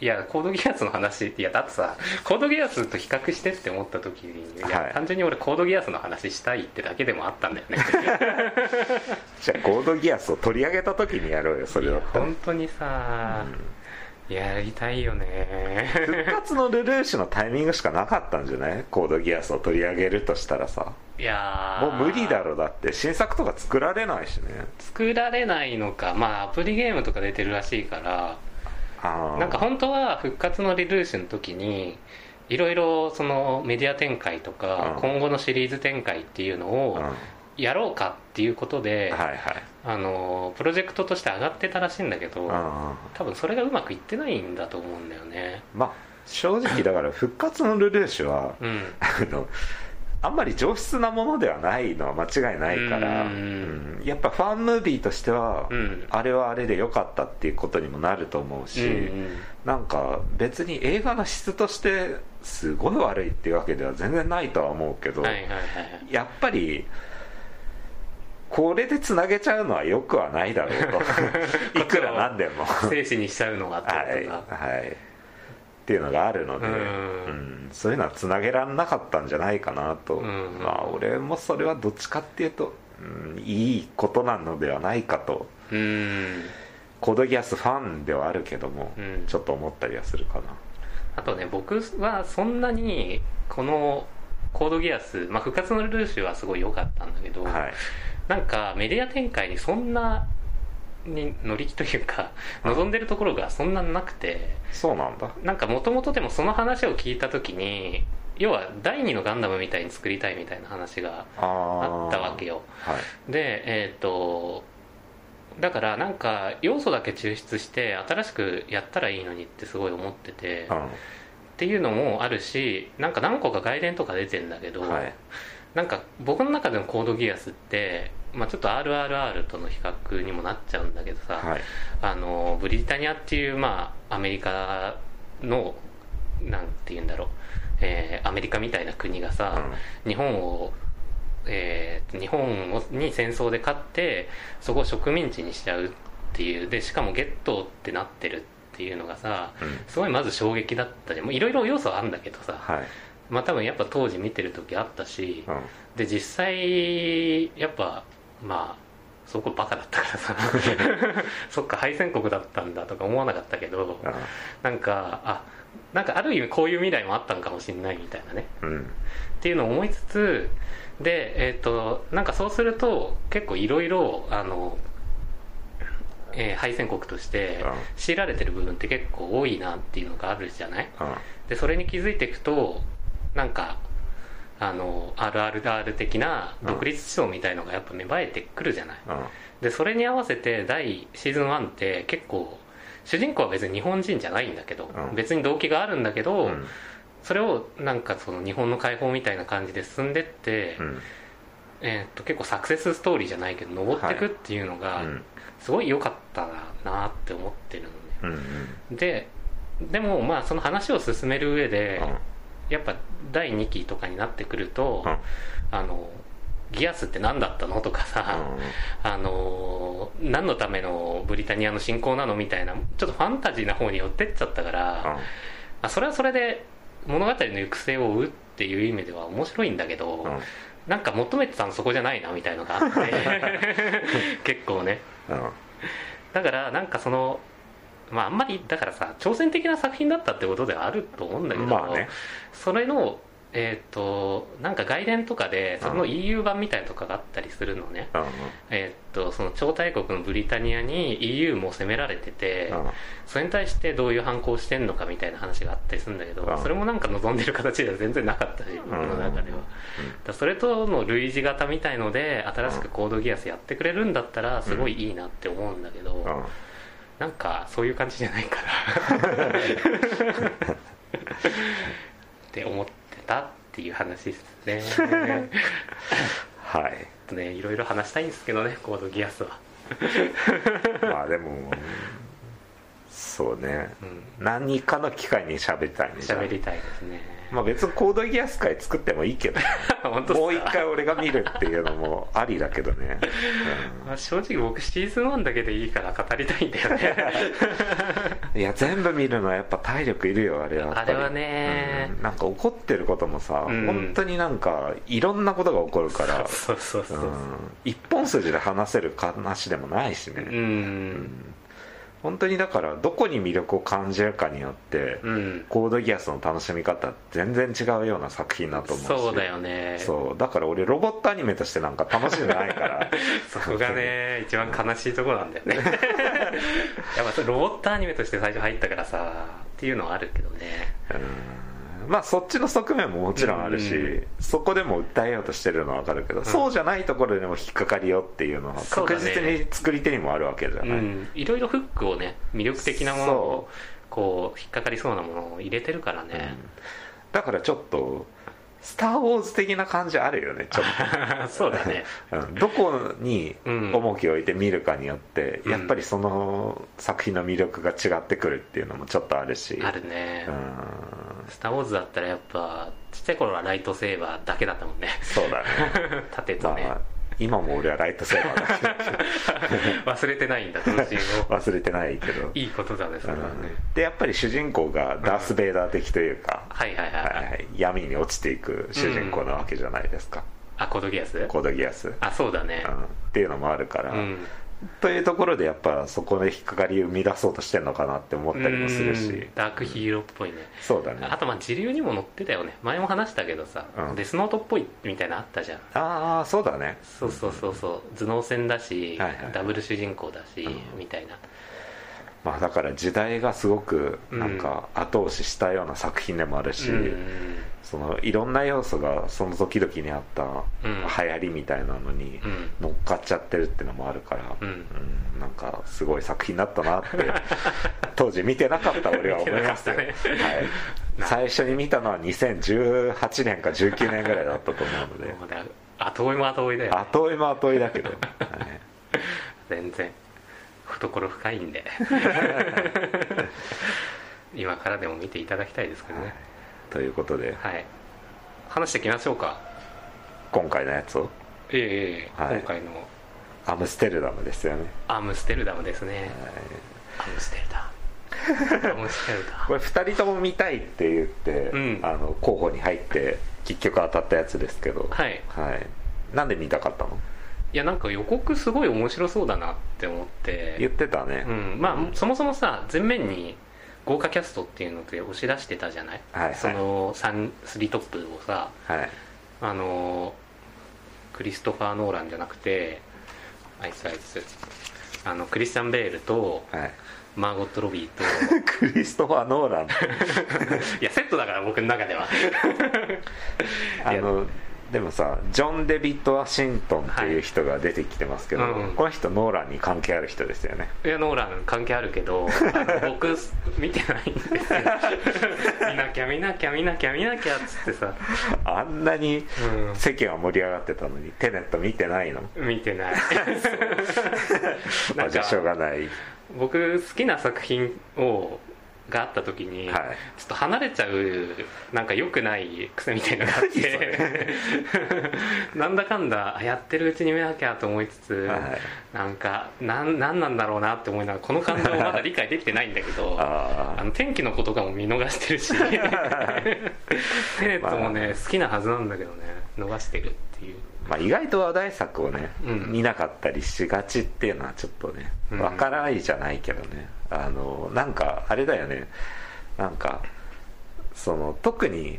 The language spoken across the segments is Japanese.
いやコードギアスの話いやだってさコードギアスと比較してって思った時にいや、はい。単純に俺コードギアスの話したいってだけでもあったんだよね。じゃあコードギアスを取り上げた時にやろうよそれだったら本当にさ、やりたいよね。復活のルルーシュのタイミングしかなかったんじゃない？コードギアスを取り上げるとしたらさ。いやー。もう無理だろだって。新作とか作られないしね。作られないのか。まあアプリゲームとか出てるらしいからなんか本当は復活のリルーシュの時にいろいろそのメディア展開とかうん。今後のシリーズ展開っていうのうん。をやろうかっていうことで、はいはい。あのプロジェクトとして上がってたらしいんだけどうん。多分それがうまくいってないんだと思うんだよね。まあ正直だから復活のルルーシュはうん。あのあんまり上質なものではないのは間違いないから、うん。うん。やっぱファンムービーとしては、うん。あれはあれで良かったっていうことにもなると思うし、うんなんか別に映画の質としてすごい悪いっていうわけでは全然ないとは思うけど、はいはいはいはい。やっぱりこれでつなげちゃうのはよくはないだろうと。いくらなんでも。生死にしちゃうのがってとか、はい、っていうのがあるので、うん。うんそういうのはつなげられなかったんじゃないかなと、うん。まあ俺もそれはどっちかっていうと、うん、いいことなのではないかと。うん。コードギアスファンではあるけども、うん。ちょっと思ったりはするかな。あとね僕はそんなにこのコードギアス、まあ、復活のルーシュはすごい良かったんだけど、はい。なんかメディア展開にそんなに乗り気というか 望んでるところがそんななくてそうなんだ。なんかもともとでもその話を聞いた時に要は第二のガンダムみたいに作りたいみたいな話があったわけよ。はい。でえっ、とだからなんか要素だけ抽出して新しくやったらいいのにってすごい思ってて、うっていうのもあるしなんか何個か外伝とか出てんだけど、んはいなんか僕の中でのコードギアスって、まあ、ちょっと RRR との比較にもなっちゃうんだけどさ、はい。あのブリタニアっていう、まあ、アメリカのなんて言うんだろう、えーアメリカみたいな国がさ、日本を、えー日本をに戦争で勝ってそこを植民地にしちゃうっていうでしかもゲットーってなってるっていうのがさうん。うんすごいまず衝撃だったじゃんもういろいろ要素はあるんだけどさ、はいまあ多分やっぱ当時見てる時あったし、うん。で実際やっぱまあそこバカだったからさ。そっか敗戦国だったんだとか思わなかったけどうん。なんかあなんかある意味こういう未来もあったんかもしれないみたいなね。うん。っていうのを思いつつでえっ、となんかそうすると結構いろいろあの、えー敗戦国としてうん。強いられてる部分って結構多いなっていうのがあるじゃない？うん。でそれに気づいていくとなんかあの RRR 的な独立思想みたいのがやっぱ芽生えてくるじゃない。うん。でそれに合わせて第シーズン1って結構主人公は別に日本人じゃないんだけど、うん。別に動機があるんだけど、うん。それをなんかその日本の解放みたいな感じで進んでって、うん。えーっと結構サクセスストーリーじゃないけど登ってくっていうのがうん。すごい良かったなって思ってるのね、うんででもまあその話を進める上で、やっぱ第2期とかになってくると、うん。あのギアスって何だったのとかさ、あの何のためのブリタニアの侵攻なのみたいなちょっとファンタジーな方に寄ってっちゃったから、あそれはそれで物語の行く末を追うっていう意味では面白いんだけど、うん。なんか求めてたのそこじゃないなみたいのがあって 結構ね。うん。だからなんかそのまああんまりだからさ挑戦的な作品だったってことではあると思うんだけど、まあね。それのえっ、となんか外伝とかでその EU 版みたいなとかがあったりするのね、うんえっ、とその超大国のブリタニアに EU も攻められてて、うん。それに対してどういう反抗してんのかみたいな話があったりするんだけど、うん。それもなんか望んでる形では全然なかったし、僕の中では、だそれとの類似型みたいので新しくコードギアスやってくれるんだったらすごいいいなって思うんだけど、うんなんかそういう感じじゃないから。って思ってたっていう話ですね。はい。とねいろいろ話したいんですけどねコードギアスは。まあでもそうね、うん。何かの機会に喋りたいね喋りたいですねまあ別にコードギアス会作ってもいいけど。もう一回俺が見るっていうのもありだけどね、まあ正直僕シーズン1だけでいいから語りたいんだよね。う んいや全部見るのはやっぱ体力いるよあれはあれはね。うん。なんか怒ってることもさ、うん。本当になんかいろんなことが起こるから。そうそうそうそう。うん。一本筋で話せる話でもないしね、うん本当にだからどこに魅力を感じるかによって、うん。コードギアスの楽しみ方全然違うような作品だと思うし。そうだよね。そう。だから俺ロボットアニメとしてなんか楽しんでないから。そこがね 一番悲しいところなんだよね。やっぱロボットアニメとして最初入ったからさっていうのはあるけどね。うんまあそっちの側面ももちろんあるし、うんそこでも訴えようとしてるのは分かるけど、ん。そうじゃないところでも引っかかりよっていうのは確実に作り手にもあるわけじゃない、うん。いろいろフックをね魅力的なものをこう引っかかりそうなものを入れてるからね、だからちょっと「スター・ウォーズ」的な感じあるよねちょっ そうだね。と、うん。どこにうん重きを置いて見るかによって、うん。やっぱりその作品の魅力が違ってくるっていうのもちょっとあるし。あるね。うんスター・ウォーズだったらやっぱちっちゃい頃はライトセーバーだけだったもんね。そうだね。盾とね、まあ今も俺はライトセーバーだけ 忘れてないんだ同時を。ど 忘れてないけど。いいことだねそれはね、うん。でやっぱり主人公がダース・ベイダー的というか、はいはいはい、はい。はいはい闇に落ちていく主人公なわけじゃないですか、あコードギアス？コードギアス、うん、あそうだね。っていうのもあるから、うんというところでやっぱそこで引っかかりを生み出そうとしてるのかなって思ったりもするうん。しダークヒーローっぽいね。そうだね。あとまあ時流にも乗ってたよね。前も話したけどさ、うん。デスノートっぽいみたいなのあったじゃん。ああそうだね。そうそうそうそう。頭脳戦だし、はいはい。ダブル主人公だし、うん。みたいな。まあだから時代がすごくなんか後押ししたような作品でもあるし、うんそのいろんな要素がその時々にあったうん。流行りみたいなのにうん。乗っかっちゃってるっていうのもあるから、うん。うん。なんかすごい作品だったなって 当時見てなかった俺は思いますよ、ね。はい、最初に見たのは2018年か19年ぐらいだったと思うので。後追いも後追いだよ、ね、後追いも後追いだけど、はい。全然。懐深いんで。今からでも見ていただきたいですけどねということで。はい。話していきましょうか。今回のやつを。ええはい。今回の。アムステルダムですよね、アムステルダムですね。アムステルダ。ムアムステルダ。これ2人とも見たいって言って、うん。あの候補に入って結局当たったやつですけど。はい。はい、なんで見たかったの？いやなんか予告すごい面白そうだなって思って。言ってたね、うん、まあそもそもさ前面に豪華キャストっていうので押し出してたじゃない、はいはい。その 3, 3トップをさはい。あのクリストファー・ノーランじゃなくてあいつあいつ。あのクリスチャン・ベールとはい。マーゴット・ロビーと。クリストファー・ノーラン。いやセットだから僕の中では。あのでもさジョン・デビッド・ワシントンっていう人が出てきてますけど、はい。うん。この人ノーランに関係ある人ですよね。いやノーラン関係あるけど 僕見てないんですよ。見なきゃ見なきゃ見なきゃ見なきゃっつってさ。あんなにうん。世間は盛り上がってたのに、テネット見てないの？見てない。まあじゃあしょうがない。僕好きな作品をがあった時に、はい。ちょっと離れちゃうなんか良くない癖みたいなのがあって なんだかんだあやってるうちに見なきゃと思いつつ、はい。なんかなんなんなんだろうなって思いながらこの感情をまだ理解できてないんだけどああの天気のことかも見逃してるし テネットもね、まあ好きなはずなんだけどね逃してるっていう。まあ、意外と話題作をね、うん。見なかったりしがちっていうのはちょっとねうん。わからないじゃないけどね、あのなんかあれだよね。なんかその特に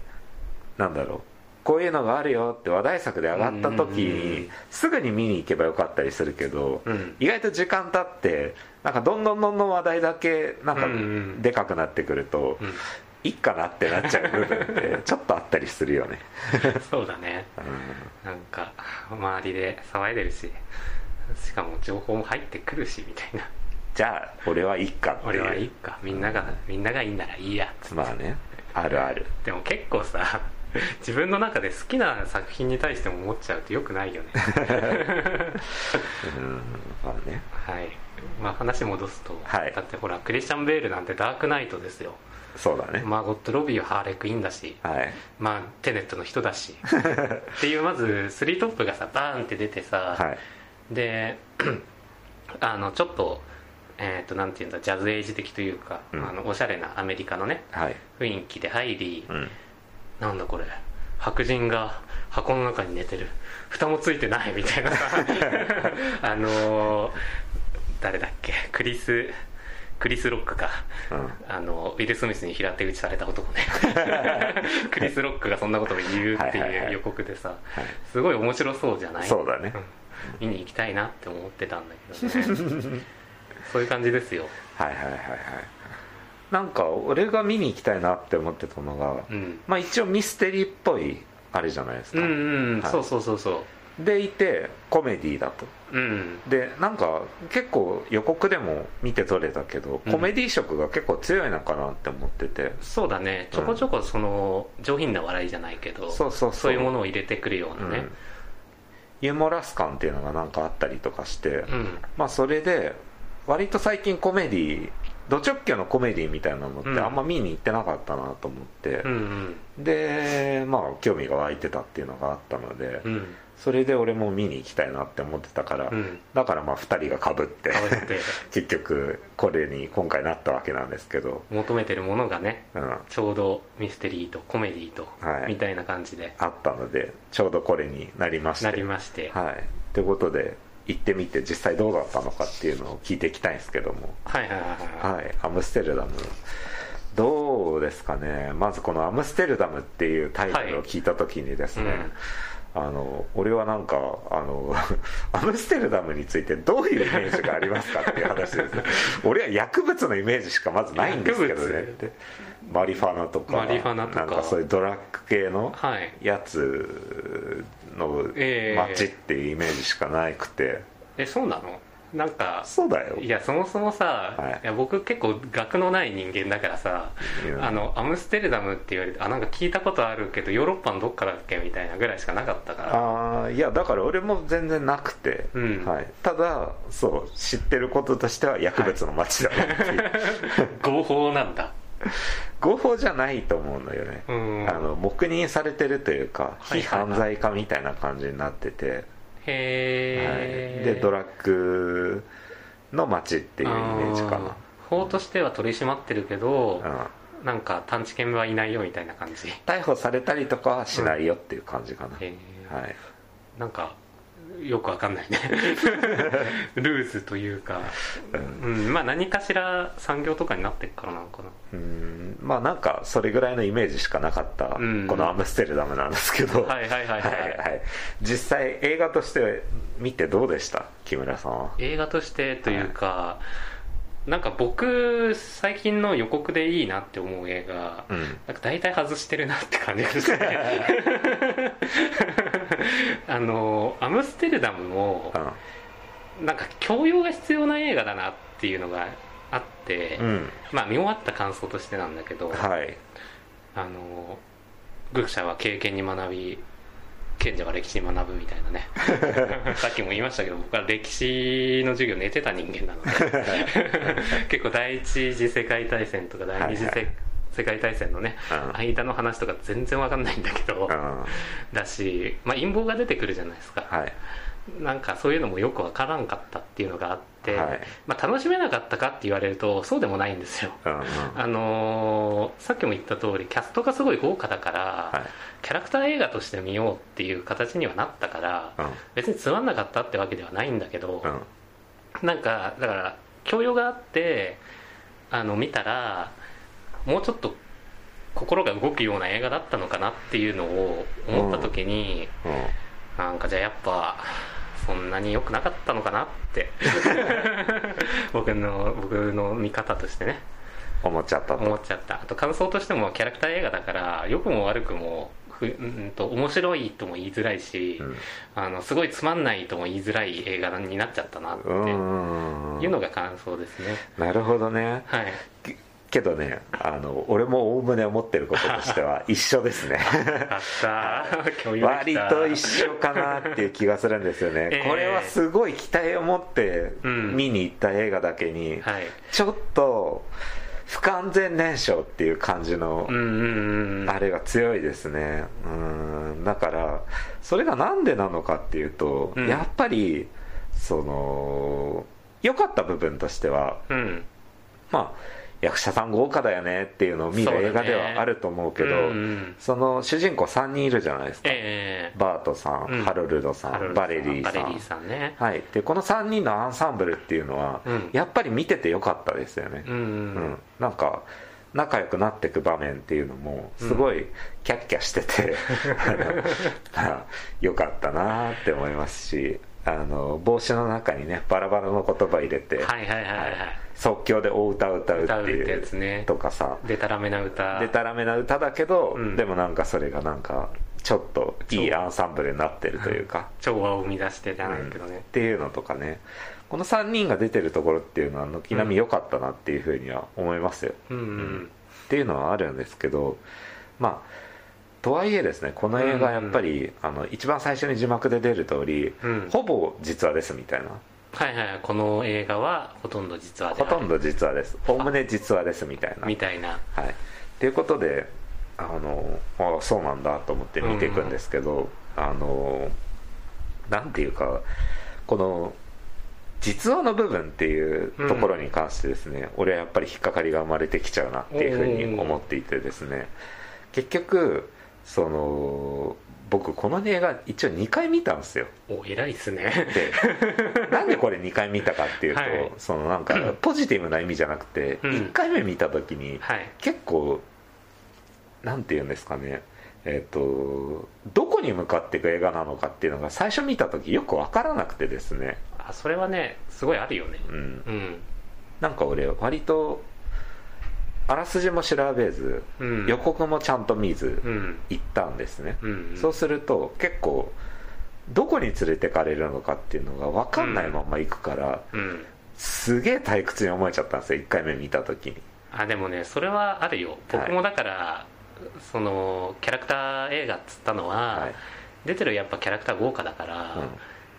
なんだろう。こういうのがあるよって話題作で上がった時にすぐに見に行けばよかったりするけど、うん。意外と時間経ってなんかどんどんどんどん話題だけなんかでかくなってくると、うん。いっかなってなっちゃう部分って ちょっとあったりするよね、そうだね。うん。なんか周りで騒いでるししかも情報も入ってくるしみたいなじゃあ俺はいいかって俺はいいか。みんながみんながいいならいいや。つまあね。あるある。でも結構さ 自分の中で好きな作品に対しても思っちゃうとよくないよね。うんまあね。はい。まあ話戻すと、はい。だってほらクリスチャン・ベールなんてダークナイトですよ。そうだね。マーゴット・ロビーはハーレクイーンだしはい。まあテネットの人だし。っていうまずスリートップがさバーンって出てさ、はい。で あのちょっとえっ、となんていうんだジャズエイジ的というか、うん。あのおしゃれなアメリカのねはい。雰囲気で入り、うん。なんだこれ白人が箱の中に寝てる。蓋もついてないみたいな。さ あのー誰だっけクリスクリス・ロックか、うん。あのウィル・スミスに平手打ちされた男ね。クリス・ロックがそんなことを言うってはいはいはい。いう予告でさはい。すごい面白そうじゃない？そうだね。見に行きたいなって思ってたんだけどね そういう感じですよ。はいはいはいはい。なんか俺が見に行きたいなって思ってたのが、うん。まあ一応ミステリーっぽいあれじゃないですか、うんうん、はい。そうそうそうそでいてコメディだと。ううん。でなんか結構予告でも見て取れたけど、うん。コメディ色が結構強いのかなって思ってて。そうだね。ちょこちょこその上品な笑いじゃないけど、そうそうそう。そういうものを入れてくるようなね。うん。ユーモラス感っていうのがなんかあったりとかして、うん、まあそれで割と最近コメディド直球のコメディみたいなのってうん。あんま見に行ってなかったなと思って。うん、うん。でまあ興味が湧いてたっていうのがあったので、うん。それで俺も見に行きたいなって思ってたから、うん。だからまあ2人がかぶってかぶって。結局これに今回なったわけなんですけど、求めてるものがねうん、ちょうどミステリーとコメディと、はい。みたいな感じで。あったのでちょうどこれになりまして。なりまして。はい。ということで行ってみて実際どうだったのかっていうのを聞いていきたいんですけども。はいはいはいはい。はいアムステルダム。どうですかね。まずこの「アムステルダム」っていうタイトルを聞いた時にですね、うんあの俺はなんかあの アムステルダムについてどういうイメージがありますかっていう話です。俺は薬物のイメージしかまずないんですけどね。薬ってマリファナとかマリファナとか。なんかそういうドラッグ系のはい。やつのええ街っていうイメージしかなくて、えそうなの？なんかそうだよ。いやそもそもさ、はい。い、や僕結構学のない人間だからさ、うんあのアムステルダムって言われてあなんか聞いたことあるけどヨーロッパのどっかだっけみたいなぐらいしかなかったから。ああいやだから俺も全然なくて、うん。はい、ただそう知ってることとしては薬物の街だなっていう、合法なんだ。合法じゃないと思うのよね、うん。あの黙認されてるというか非はいはいはい。犯罪化みたいな感じになってて、はいへえ、でドラッグの街っていうイメージかな。法としては取り締まってるけどうん。なんか探知犬はいないよみたいな感じ。逮捕されたりとかはしないよっていう感じかな、へえはい。なんかよくわかんないね。ルーズというか、うん、まあ何かしら産業とかになってっからなのかな。うん。まあなんかそれぐらいのイメージしかなかったうん。このアムステルダムなんですけど、はいはいはいはい。はい実際映画として見てどうでした？木村さんは。映画としてというか、なんか僕最近の予告でいいなって思う映画、うん。なんか大体外してるなって感じがして。ね あのアムステルダムもなんか教養が必要な映画だなっていうのがあって、うん。まあ見終わった感想としてなんだけど、はい。あの愚者は経験に学び賢者は歴史に学ぶみたいなね。さっきも言いましたけど僕は歴史の授業寝てた人間なので。結構第一次世界大戦とか第二次世,、はいはい。世界大戦のね、うん。間の話とか全然わかんないんだけど、うん。だし、まあ、陰謀が出てくるじゃないですか、はいなんかそういうのもよくわからんかったっていうのがあって、はい。まあ、楽しめなかったかって言われるとそうでもないんですよ。うんうん。あのーさっきも言った通りキャストがすごい豪華だから、はい。キャラクター映画として見ようっていう形にはなったから、うん。別につまんなかったってわけではないんだけど、うん。なんかだから教養があってあの見たらもうちょっと心が動くような映画だったのかなっていうのを思った時に、なんかじゃあやっぱそんなに良くなかったのかなって。僕の僕の見方としてね。思っちゃったと。思っちゃった。あと感想としてもキャラクター映画だから良くも悪くもふうんと面白いとも言いづらいし、うん。あのすごいつまんないとも言いづらい映画になっちゃったなって。いうのが感想ですね。なるほどね。はいけどねあの俺もおおむね思ってることとしては 一緒ですね。割と一緒かなっていう気がするんですよね、ええ。これはすごい期待を持ってうん。見に行った映画だけに、はい。ちょっと不完全燃焼っていう感じのうんうんうんうん。あれが強いですね。うん。だからそれがなんでなのかっていうと、うん。やっぱりその良かった部分としてはうん。まあ役者さん豪華だよねっていうのを見る映画ではあると思うけどうんうん。その主人公3人いるじゃないですか、ええバートさん、うん。ハロルドさんバレリーさん。バレリーさんね。はい、でこの3人のアンサンブルっていうのは、うん。やっぱり見ててよかったですよね、うんうん。うん。なんか仲良くなっていく場面っていうのもすごいキャッキャしてて、あのまあよかったなって思いますしあの帽子の中にねバラバラの言葉入れて、はいはいはいはい。即興でお歌を歌うって歌うっていうやつね。とかさ。でたらめな歌。でたらめな歌だけど、うん。でもなんかそれがなんかちょっといいアンサンブルになってるというか、調和を生み出してじゃないけどうん。っね、ていうのとかね。この3人が出てるところっていうのは軒並み良かったなっていうふうには思いますよ、うん。うん。っていうのはあるんですけどまあとはいえですねこの映画やっぱり、あの一番最初に字幕で出る通り、うん。ほぼ実話ですみたいな。はいはいこの映画はほとんど実話でほとんど実話です。おおむね実話ですみたいな。みたいな。はい、っていうことであのあそうなんだと思って見ていくんですけど、あのなんていうかこの実話の部分っていうところに関してですね、俺はやっぱり引っかかりが生まれてきちゃうなっていうふうに思っていてですね結局その僕この映画一応2回見たんですよ。お偉いっすね。で なんでこれ2回見たかっていうと、はい。そのなんか ポジティブな意味じゃなくて、うん。1回目見た時にはい。結構なんて言うんですかね。えっ、とどこに向かっていく映画なのかっていうのが最初見た時よく分からなくてですね。あそれはねすごいあるよね。うん。うん。なんか俺割とあらすじも調べず、うん。予告もちゃんと見ずうん。行ったんですね、うんそうすると結構どこに連れてかれるのかっていうのが分かんないまま行くから、うん。すげえ退屈に思えちゃったんですよ1回目見た時に。あでもねそれはあるよ。僕もだから、そのキャラクター映画っつったのは、はい。出てるやっぱキャラクター豪華だから、うん。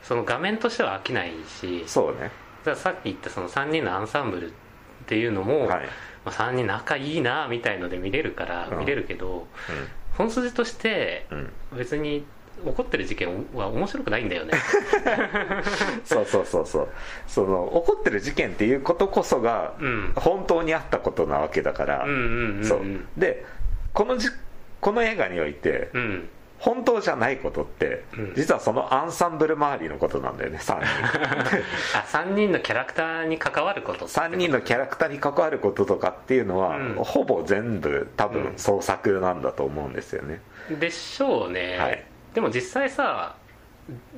その画面としては飽きないしそうね。さっき言ったその3人のアンサンブルっていうのも、はい、まあ、3人仲いいなみたいので見れるからうん。見れるけど、本筋として別に起こってる事件は面白くないんだよね。そうそうそうそう。その起こってる事件っていうことこそがうん。本当にあったことなわけだから、でこのじこの映画において、うん本当じゃないことって、うん。実はそのアンサンブル周りのことなんだよね3人。あ3人のキャラクターに関わることって3人のキャラクターに関わることとかっていうのは、うん。ほぼ全部多うん。分創作なんだと思うんですよね、でしょうね、はい。でも実際さ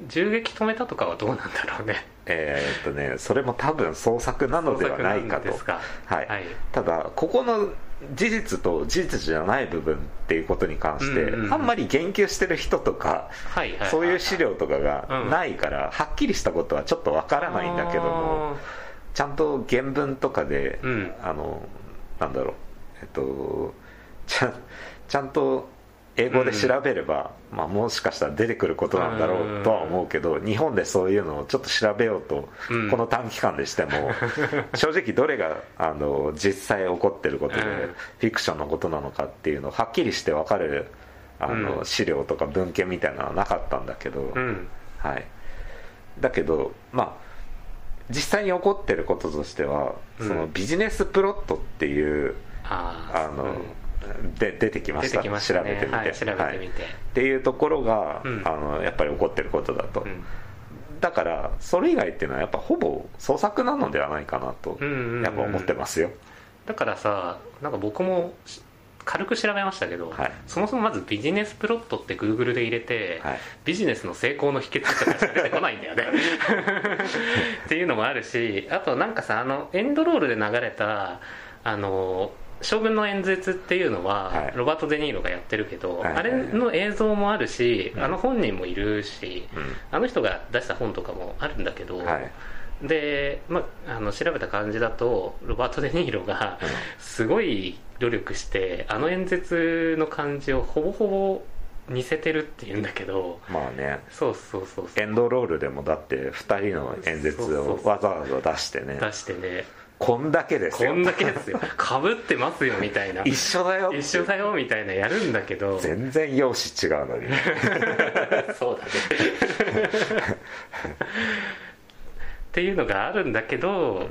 銃撃止めたとかはどうなんだろうね。えーっとねそれも多分創作なのではないかと。創作なんですか。はい。はい。ただここの事実と事実じゃない部分っていうことに関して、あんまり言及してる人とか、そういう資料とかがうんないから、はっきりしたことはちょっとわからないんだけどもちゃんと原文とかで、うん。あのなんだろうえっとちゃんちゃんと英語で調べれば、まあ、もしかしたら出てくることなんだろうとは思うけど、日本でそういうのをちょっと調べようと、うん。この短期間でしても 正直どれがあの実際起こってることで、うん。フィクションのことなのかっていうのをはっきりして分かるあの、うん。資料とか文献みたいなのはなかったんだけど、うん。はい、だけどまあ実際に起こってることとしては、うん。そのビジネスプロットっていうああの、うんで出てきました。ね。調べてみて、はい調べてみて。はい。っていうところが、うん。あのやっぱり起こってることだと、うん。だからそれ以外っていうのはやっぱほぼ創作なのではないかなと、やっぱ思ってますよ、だからさなんか僕もし軽く調べましたけど、はい。そもそもまずビジネスプロットって Google で入れて、はい。ビジネスの成功の秘訣とかしか出てこないんだよね。っていうのもあるしあとなんかさあのエンドロールで流れたあの将軍の演説っていうのは、はい。ロバート・デ・ニーロがやってるけど、はい。あれの映像もあるし、うん。あの本人もいるし、うん。あの人が出した本とかもあるんだけど、はい。で、まあ、あの調べた感じだとロバート・デ・ニーロがすごい努力してあの演説の感じをほぼほぼ似せてるっていうんだけどまあね。そうそうそうそう。エンドロールでもだって2人の演説をわざわざ出してね。出してねこんだけですよ。こんだけですよ。かぶってますよみたいな。一緒だよ。一緒だよみたいなやるんだけど。全然容姿違うのに。そうだね。っていうのがあるんだけど、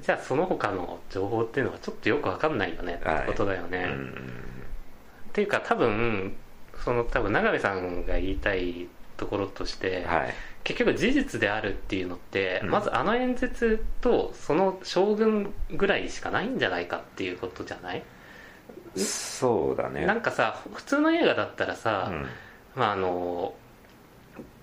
じゃあその他の情報っていうのはちょっとよくわかんないよねってことだよね、うん。っていうか多分その多分永部さんが言いたいところとして、はい結局事実であるっていうのって、うん。まずあの演説とその将軍ぐらいしかないんじゃないかっていうことじゃない、そうだね。なんかさ普通の映画だったらうさ、ん。まああの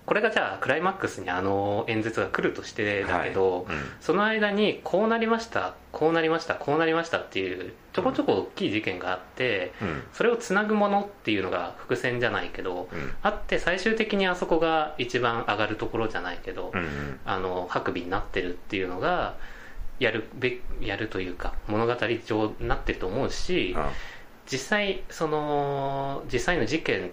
これがじゃあクライマックスにあの演説が来るとしてだけど、はい。うん。その間にこうなりましたこうなりましたこうなりましたっていうちょこちょこ大きい事件があって、うん。それをつなぐものっていうのが伏線じゃないけど、うん。あって最終的にあそこが一番上がるところじゃないけど、うんあの白尾になってるっていうのがやるべやるというか物語上になってると思うし、うん。実際その実際の事件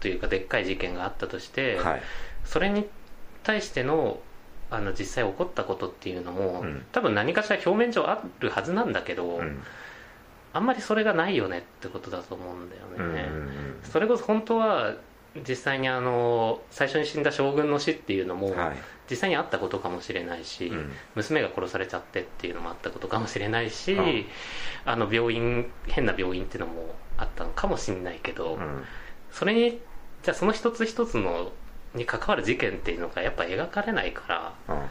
というかでっかい事件があったとして、はいそれに対してのあの実際起こったことっていうのも、うん。多分何かしら表面上あるはずなんだけど、うん。あんまりそれがないよねってことだと思うんだよね、うんうんそれこそ本当は実際にあの最初に死んだ将軍の死っていうのも、実際にあったことかもしれないし、うん。娘が殺されちゃってっていうのもあったことかもしれないし、うん。あの病院変な病院っていうのもあったのかもしれないけど、うん。それにじゃあその一つ一つのに関わる事件っていうのがやっぱ描かれないからうん。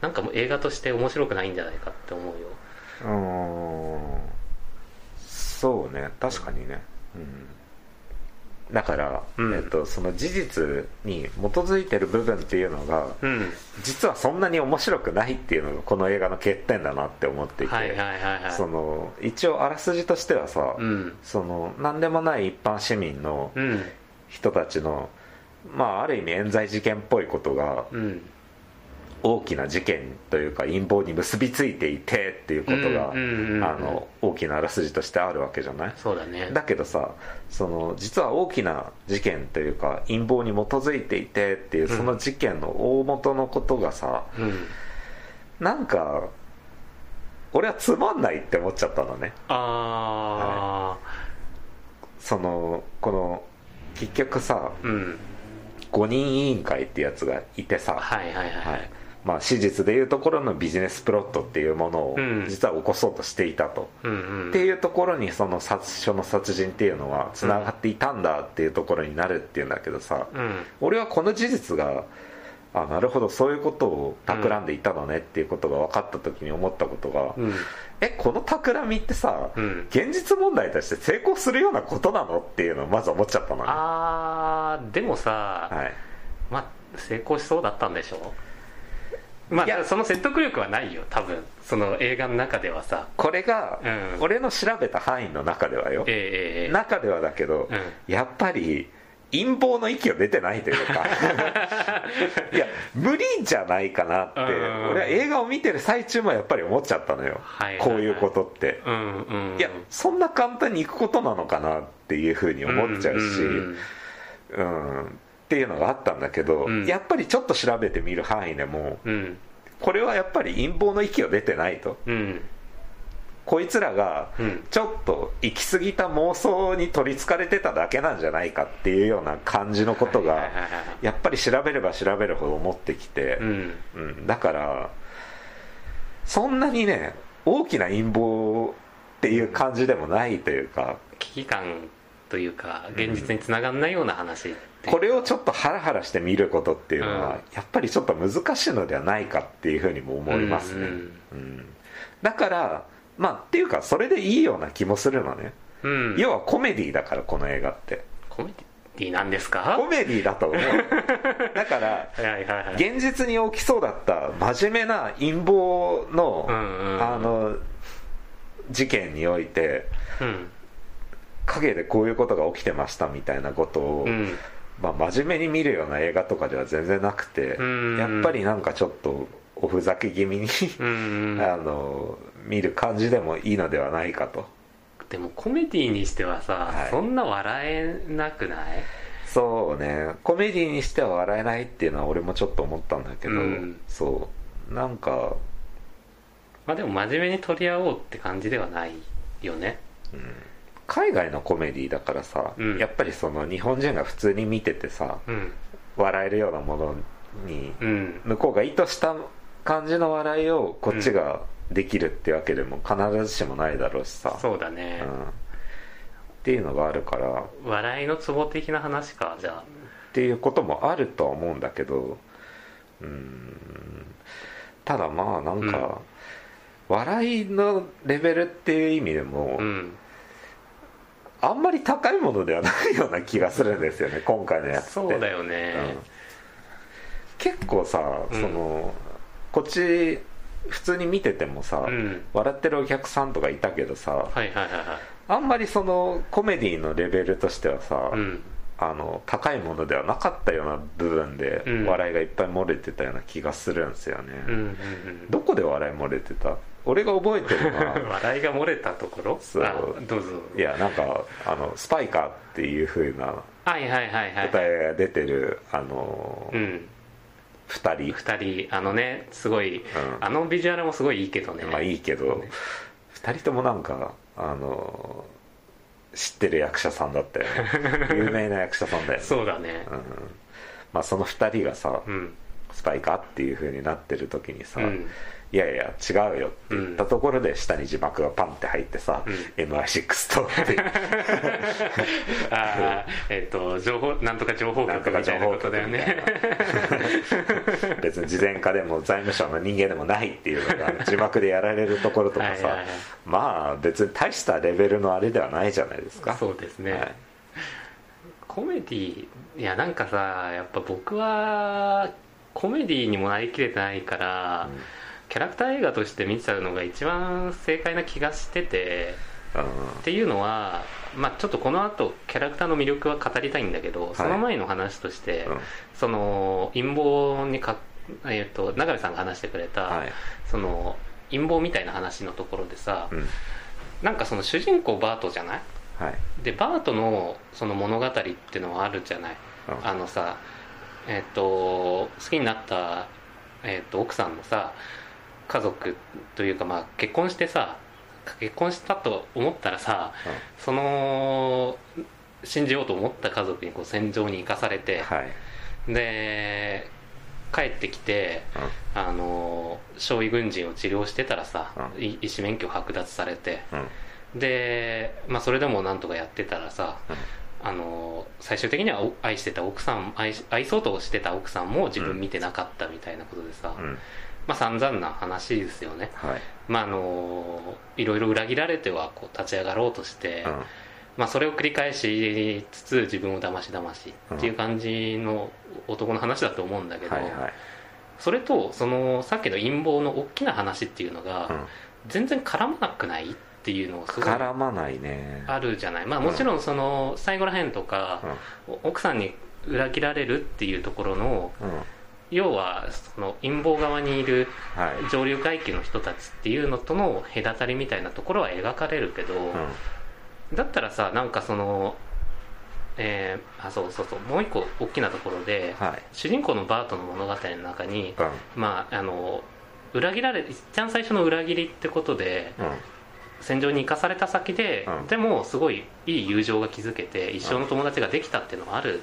なんかもう映画として面白くないんじゃないかって思うよ。うーん。そうね。確かにね、うん、だから、うん。えっと、その事実に基づいてる部分っていうのがうん。実はそんなに面白くないっていうのがこの映画の欠点だなって思っていて、はいはいはいはい。その一応あらすじとしてはさ、うん。その何でもない一般市民のうん。人たちの、まあ、ある意味冤罪事件っぽいことがうん。大きな事件というか陰謀に結びついていてっていうことが、あの大きなあらすじとしてあるわけじゃない？そうだね。だけどさその実は大きな事件というか陰謀に基づいていてっていううん。その事件の大元のことがさ、うん。なんか俺はつまんないって思っちゃったのね。あそのこの結局さあうん5人委員会ってやつがいてさ、はいはいはい。ははい。いまあ、史実でいうところのビジネスプロットっていうものをうん。実は起こそうとしていたと、うんうん。っていうところにその殺書の殺人っていうのはつながっていたんだっていうところになるっていうんだけどさ、うん。俺はこの事実があなるほどそういうことを企んでいたのねっていうことが分かった時に思ったことが、うんえこの企みってさ、うん。現実問題として成功するようなことなのっていうのをまず思っちゃったのね。あーでもさ、はい。まあ成功しそうだったんでしょ？まあいや。その説得力はないよ多分。その映画の中ではさ。これが、うん。俺の調べた範囲の中ではよ、ええええ中ではだけど、うやっぱり陰謀の域を出てないというか。いや無理じゃないかなって。うん。俺は映画を見てる最中もやっぱり思っちゃったのよ、はいはいはい。こういうことって、うんうんいやそんな簡単にいくことなのかなっていうふうに思っちゃうし、んうんっていうのがあったんだけど、うん。やっぱりちょっと調べてみる範囲でもうん。これはやっぱり陰謀の域を出てないと。うんこいつらがうん。ちょっと行き過ぎた妄想に取りつかれてただけなんじゃないかっていうような感じのことがやっぱり調べれば調べるほど思ってきてう、ん。うん。だからそんなにね大きな陰謀っていう感じでもないというか危機感というか現実につながんないような話ってこれをちょっとハラハラして見ることっていうのは、うん。やっぱりちょっと難しいのではないかっていうふうにも思いますね、うん。うん。だからまあっていうかそれでいいような気もするのね、うん。要はコメディだからこの映画って。コメディなんですか？コメディだと思う。だからはいはいはい。現実に起きそうだった真面目な陰謀の、うんうん。うんあの事件においてうん。陰でこういうことが起きてましたみたいなことを、うん。まあ、真面目に見るような映画とかでは全然なくて、うん。やっぱりなんかちょっとおふざけ気味にうん。あの見る感じでもいいのではないかと。でもコメディにしてはさ、はい。そんな笑えなくない？そうね。コメディにしては笑えないっていうのは俺もちょっと思ったんだけど、うん。そう。なんかまあでも真面目に取り合おうって感じではないよね。海外のコメディだからさ、うん。やっぱりその日本人が普通に見ててさうん。笑えるようなものにうん。向こうが意図した感じの笑いをこっちができるってわけでも必ずしもないだろうしさ、そうだね。うん、っていうのがあるから。っ笑いのツボ的な話かじゃあ。ていうこともあるとは思うんだけどうん。ただまあなんか、笑いのレベルっていう意味でも、うん。あんまり高いものではないような気がするんですよね今回のやつって。そうだよね。うん。結構さ、うん。そのこっち普通に見ててもさ、うん。笑ってるお客さんとかいたけどさはいはいはいはい。あんまりそのコメディのレベルとしてはさ、うん。あの高いものではなかったような部分でうん。笑いがいっぱい漏れてたような気がするんですよね、うんうんどこで笑い漏れてた？俺が覚えてるのうんは。笑いが漏れたところ？そう。あどうぞ。いやなんかあのスパイカーっていう風なはいはいはいはい。答えが出てるあのうん2人。2人あのねすごい、ん。あのビジュアルもすごいいいけどね。まあいいけど、2人ともなんかあの知ってる役者さんだったよね。有名な役者さんだよね。そうだね。うん。まあその2人がさ、うん。スパイカーっていう風になってる時にさ、うんいやいや違うよって言ったところで下に字幕がパンって入ってさ、うん。MI6 とって ああえっ、と情報なんとか情報局みたいなことだよね。別に事前化でも財務省の人間でもないっていうのが字幕でやられるところとかさはいまあ別に大したレベルのあれではないじゃないですか。そうですね、はい。コメディいやなんかさやっぱ僕はコメディにもなりきれてないから、キャラクター映画として見ちゃうのが一番正解な気がしててうんっていうのは、まあ、ちょっとこの後キャラクターの魅力は語りたいんだけど、その前の話として、うん。その陰謀にか、えー、と永部さんが話してくれた、はい。その陰謀みたいな話のところでさ、うん。なんかその主人公バートじゃない？はい。でバートのその物語っていうのはあるじゃない、うん。あのさえっ、と好きになった、えー、と奥さんのさ家族というかまあ結婚してさ結婚したと思ったらさその信じようと思った家族にこう戦場に行かされて、はい。で帰ってきてあの傷痍軍人を治療してたらさ、うん。い医師免許剥奪されてうん。うんで、まあ、それでもなんとかやってたらさ、あの最終的にはお愛してた奥さん愛し愛そうとしてた奥さんも自分見てなかったみたいなことでさ、うんまあ散々な話ですよね。はい。まああのいろいろ裏切られてはこう立ち上がろうとして、うん。まあ、それを繰り返しつつ自分を騙し騙しっていう感じの男の話だと思うんだけど、はいはい。それとそのさっきの陰謀の大きな話っていうのが、うん。全然絡まなくないっていうのがすごい絡まないね。あるじゃない。まあもちろんその最後らへんとか、お奥さんに裏切られるっていうところのうんうん要はその陰謀側にいるはい。上流階級の人たちっていうのとの隔たりみたいなところは描かれるけど、うん。だったらさなんかそのえーあそうそうそうもう一個大きなところで、はい。主人公のバートの物語の中に、うん。まああの裏切られ一番最初の裏切りってことでうん。戦場に行かされた先で、うん。でもすごいいい友情が築けて一生の友達ができたっていうのがある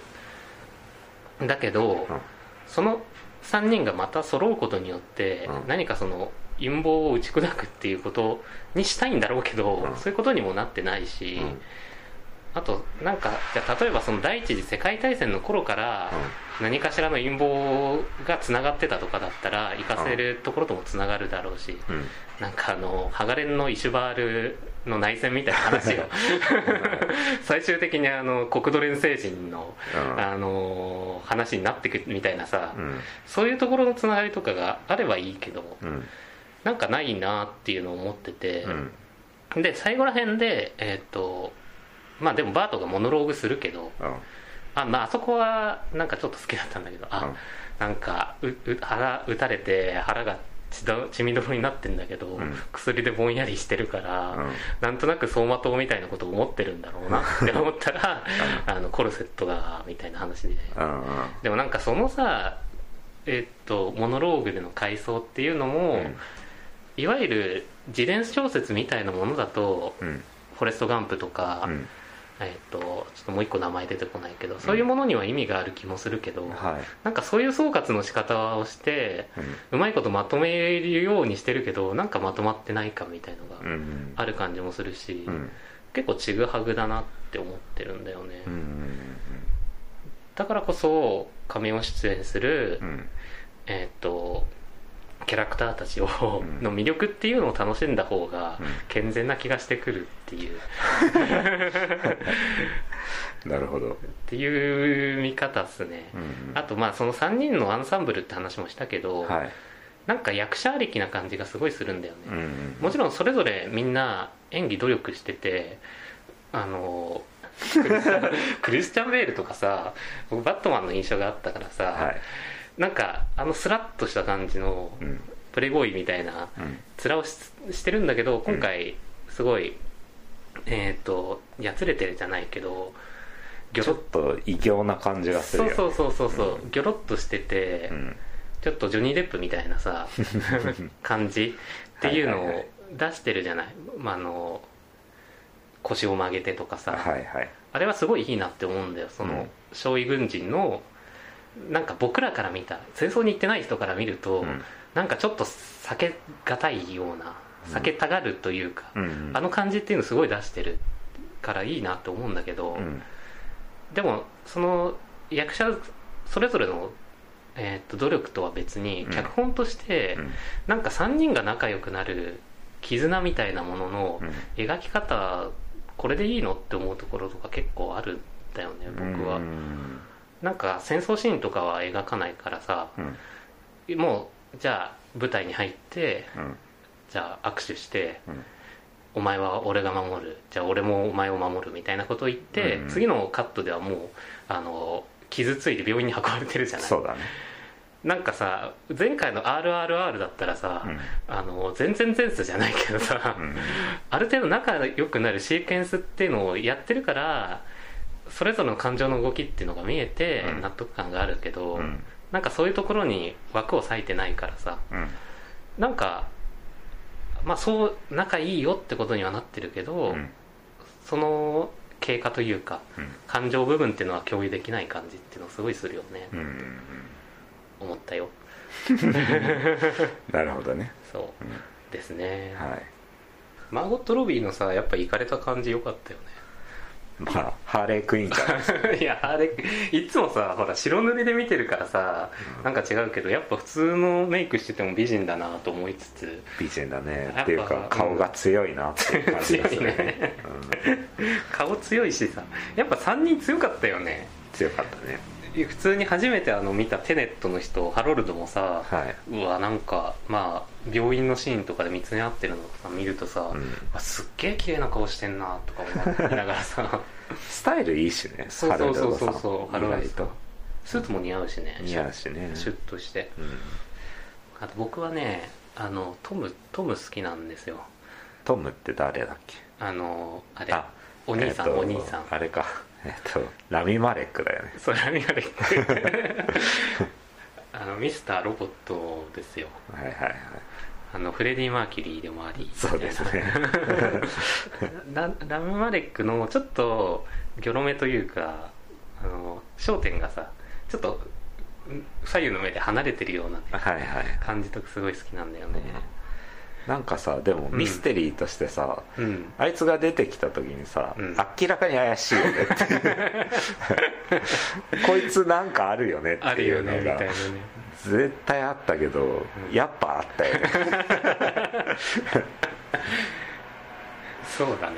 んだけど、うんその3人がまた揃うことによって、うん。何かその陰謀を打ち砕くっていうことにしたいんだろうけど、うん。そういうことにもなってないし、うん。あとなんかじゃあ例えばその第一次世界大戦の頃から何かしらの陰謀がつながってたとかだったら行かせるところともつながるだろうし、うん。なんかあのハガレンのイシュバールの内戦みたいな話を。最終的にあの国土連星人の、うん。あの話になってくみたいなさ、うん。そういうところのつながりとかがあればいいけどうん。なんかないなっていうのを思ってて、うん。で最後ら辺でえーっとまあでもバートがモノローグするけどうん。あまああそこはなんかちょっと好きだったんだけどあ、うん。なんかうう腹打たれて腹が血みどろになってんだけど、ん。薬でぼんやりしてるから、うん。なんとなく走馬灯みたいなことを思ってるんだろうなって 思ったらあのコルセットがみたいな話で。でもなんかそのさえっとモノローグでの回想っていうのも、うん。いわゆる自伝小説みたいなものだと、うん。フォレスト・ガンプとか、うんえっとちょっともう一個名前出てこないけどそういうものには意味がある気もするけど、はい。なんかそういう総括の仕方をしてうん。うまいことまとめるようにしてるけどなんかまとまってないかみたいのがうんある感じもするし、うん。結構ちぐはぐだなって思ってるんだよね、うん。だからこそ仮面を出演する、うん。えっとキャラクターたちを、うん。の魅力っていうのを楽しんだ方がうん。健全な気がしてくるっていう。なるほど。っていう見方っすね、うんあとまあその3人のアンサンブルって話もしたけど、はい。なんか役者ありきな感じがすごいするんだよね、うん。もちろんそれぞれみんな演技努力しててあのクリスチャンクリスチャン・ ベールとかさ僕バットマンの印象があったからさ、はいなんかあのスラッとした感じのうん。プレイボーイみたいなうん。面をししてるんだけど今回すごい、えっ、とやつれてるじゃないけどギョロちょっと異形な感じがするよそうそうそうそうそう、ギョロッとしてて、うん。ちょっとジョニー・デップみたいなさ 感じっていうのを出してるじゃない、まあ、あの腰を曲げてとかさ、はいはい。あれはすごいいいなって思うんだよ。その、うん。少尉軍人のなんか僕らから見た戦争に行ってない人から見ると、うん。なんかちょっと避けがたいような避けたがるというか、うんあの感じっていうのすごい出してるからいいなって思うんだけど、うん。でもその役者それぞれの、えーっと努力とは別にうん。脚本として、うん。なんか3人が仲良くなる絆みたいなもののうん。描き方これでいいのって思うところとか結構あるんだよね僕は、うんなんか戦争シーンとかは描かないからさうん。もうじゃあ舞台に入ってうん。じゃあ握手して、うん。お前は俺が守る。じゃあ俺もお前を守るみたいなことを言って、うん。次のカットではもうあの傷ついて病院に運ばれてるじゃない。そうだね。なんかさ前回の「RRR」だったらさ、うん。あの全然前世じゃないけどさ、うん。ある程度仲良くなるシーケンスっていうのをやってるからそれぞれの感情の動きっていうのが見えてうん。納得感があるけど、うん。なんかそういうところに枠を割いてないからさうん。なんかまあそう仲いいよってことにはなってるけど、うん。その経過というかうん。感情部分っていうのは共有できない感じっていうのはすごいするよね、うんうん思ったよ。なるほどね。そう、ですね、はい。マーゴット・ロビーのさやっぱ行かれた感じ良かったよねまあハーレークイーンからい。やあれいつもさほら白塗りで見てるからさなんか違うけどやっぱ普通のメイクしてても美人だなと思いつつ。美人だね。やっていうか顔が強いなっていう感じがする 強いね。顔強いしさ。やっぱ3人強かったよね。強かったね普通に初めてあの見たテネットの人ハロルドもさ、はい。うわなんかまあ病院のシーンとかで見つめ合ってるのとか見るとさ、うん。あすっげえ綺麗な顔してんなとか思いながらさ。スタイルいいしねそうそうそうそうそうハロルドスーツも似合うしね似合うしね。シュッとして。うん。あと僕はねあのトムトム好きなんですよ。トムって誰だっけ？あのあれ。あお兄さん、えっとお兄さん。あれかえっとラミ・マレックだよね。それは見られてあのミスターロボットですよ。はいはいはい。あのフレディ・マーキュリーでもあり。そうですね。ララムマレックのちょっとギョロ目というかあの焦点がさちょっとん左右の目で離れてるような、ね、はいはい。感じとかすごい好きなんだよねなんかさでもうん。ミステリーとしてさ、うん。あいつが出てきた時にさ、うん。明らかに怪しいよねって こいつなんかあるよねっていうのがね絶対あったけど、やっぱあったよね、そうだね、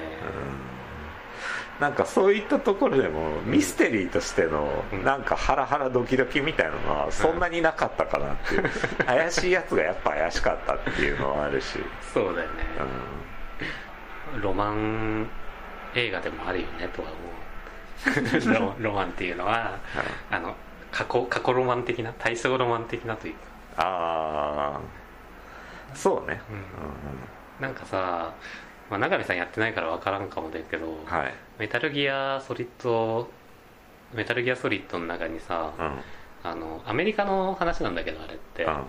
なんかそういったところでもミステリーとしてのうん。なんかハラハラドキドキみたいなのはそんなになかったかなっていう、怪しいやつがやっぱ怪しかったっていうのはあるし、そうだよね、うロマン映画でもあるよねとは思う。ロロマンっていうのはあの過去過去ロマン的な大正ロマン的なというか。ああそうね、うん、なんかさ、まあ、永見さんやってないから分からんかもだけど、はい。メタルギアソリッドメタルギアソリッドの中にさ、うん。あのアメリカの話なんだけどあれって、うん。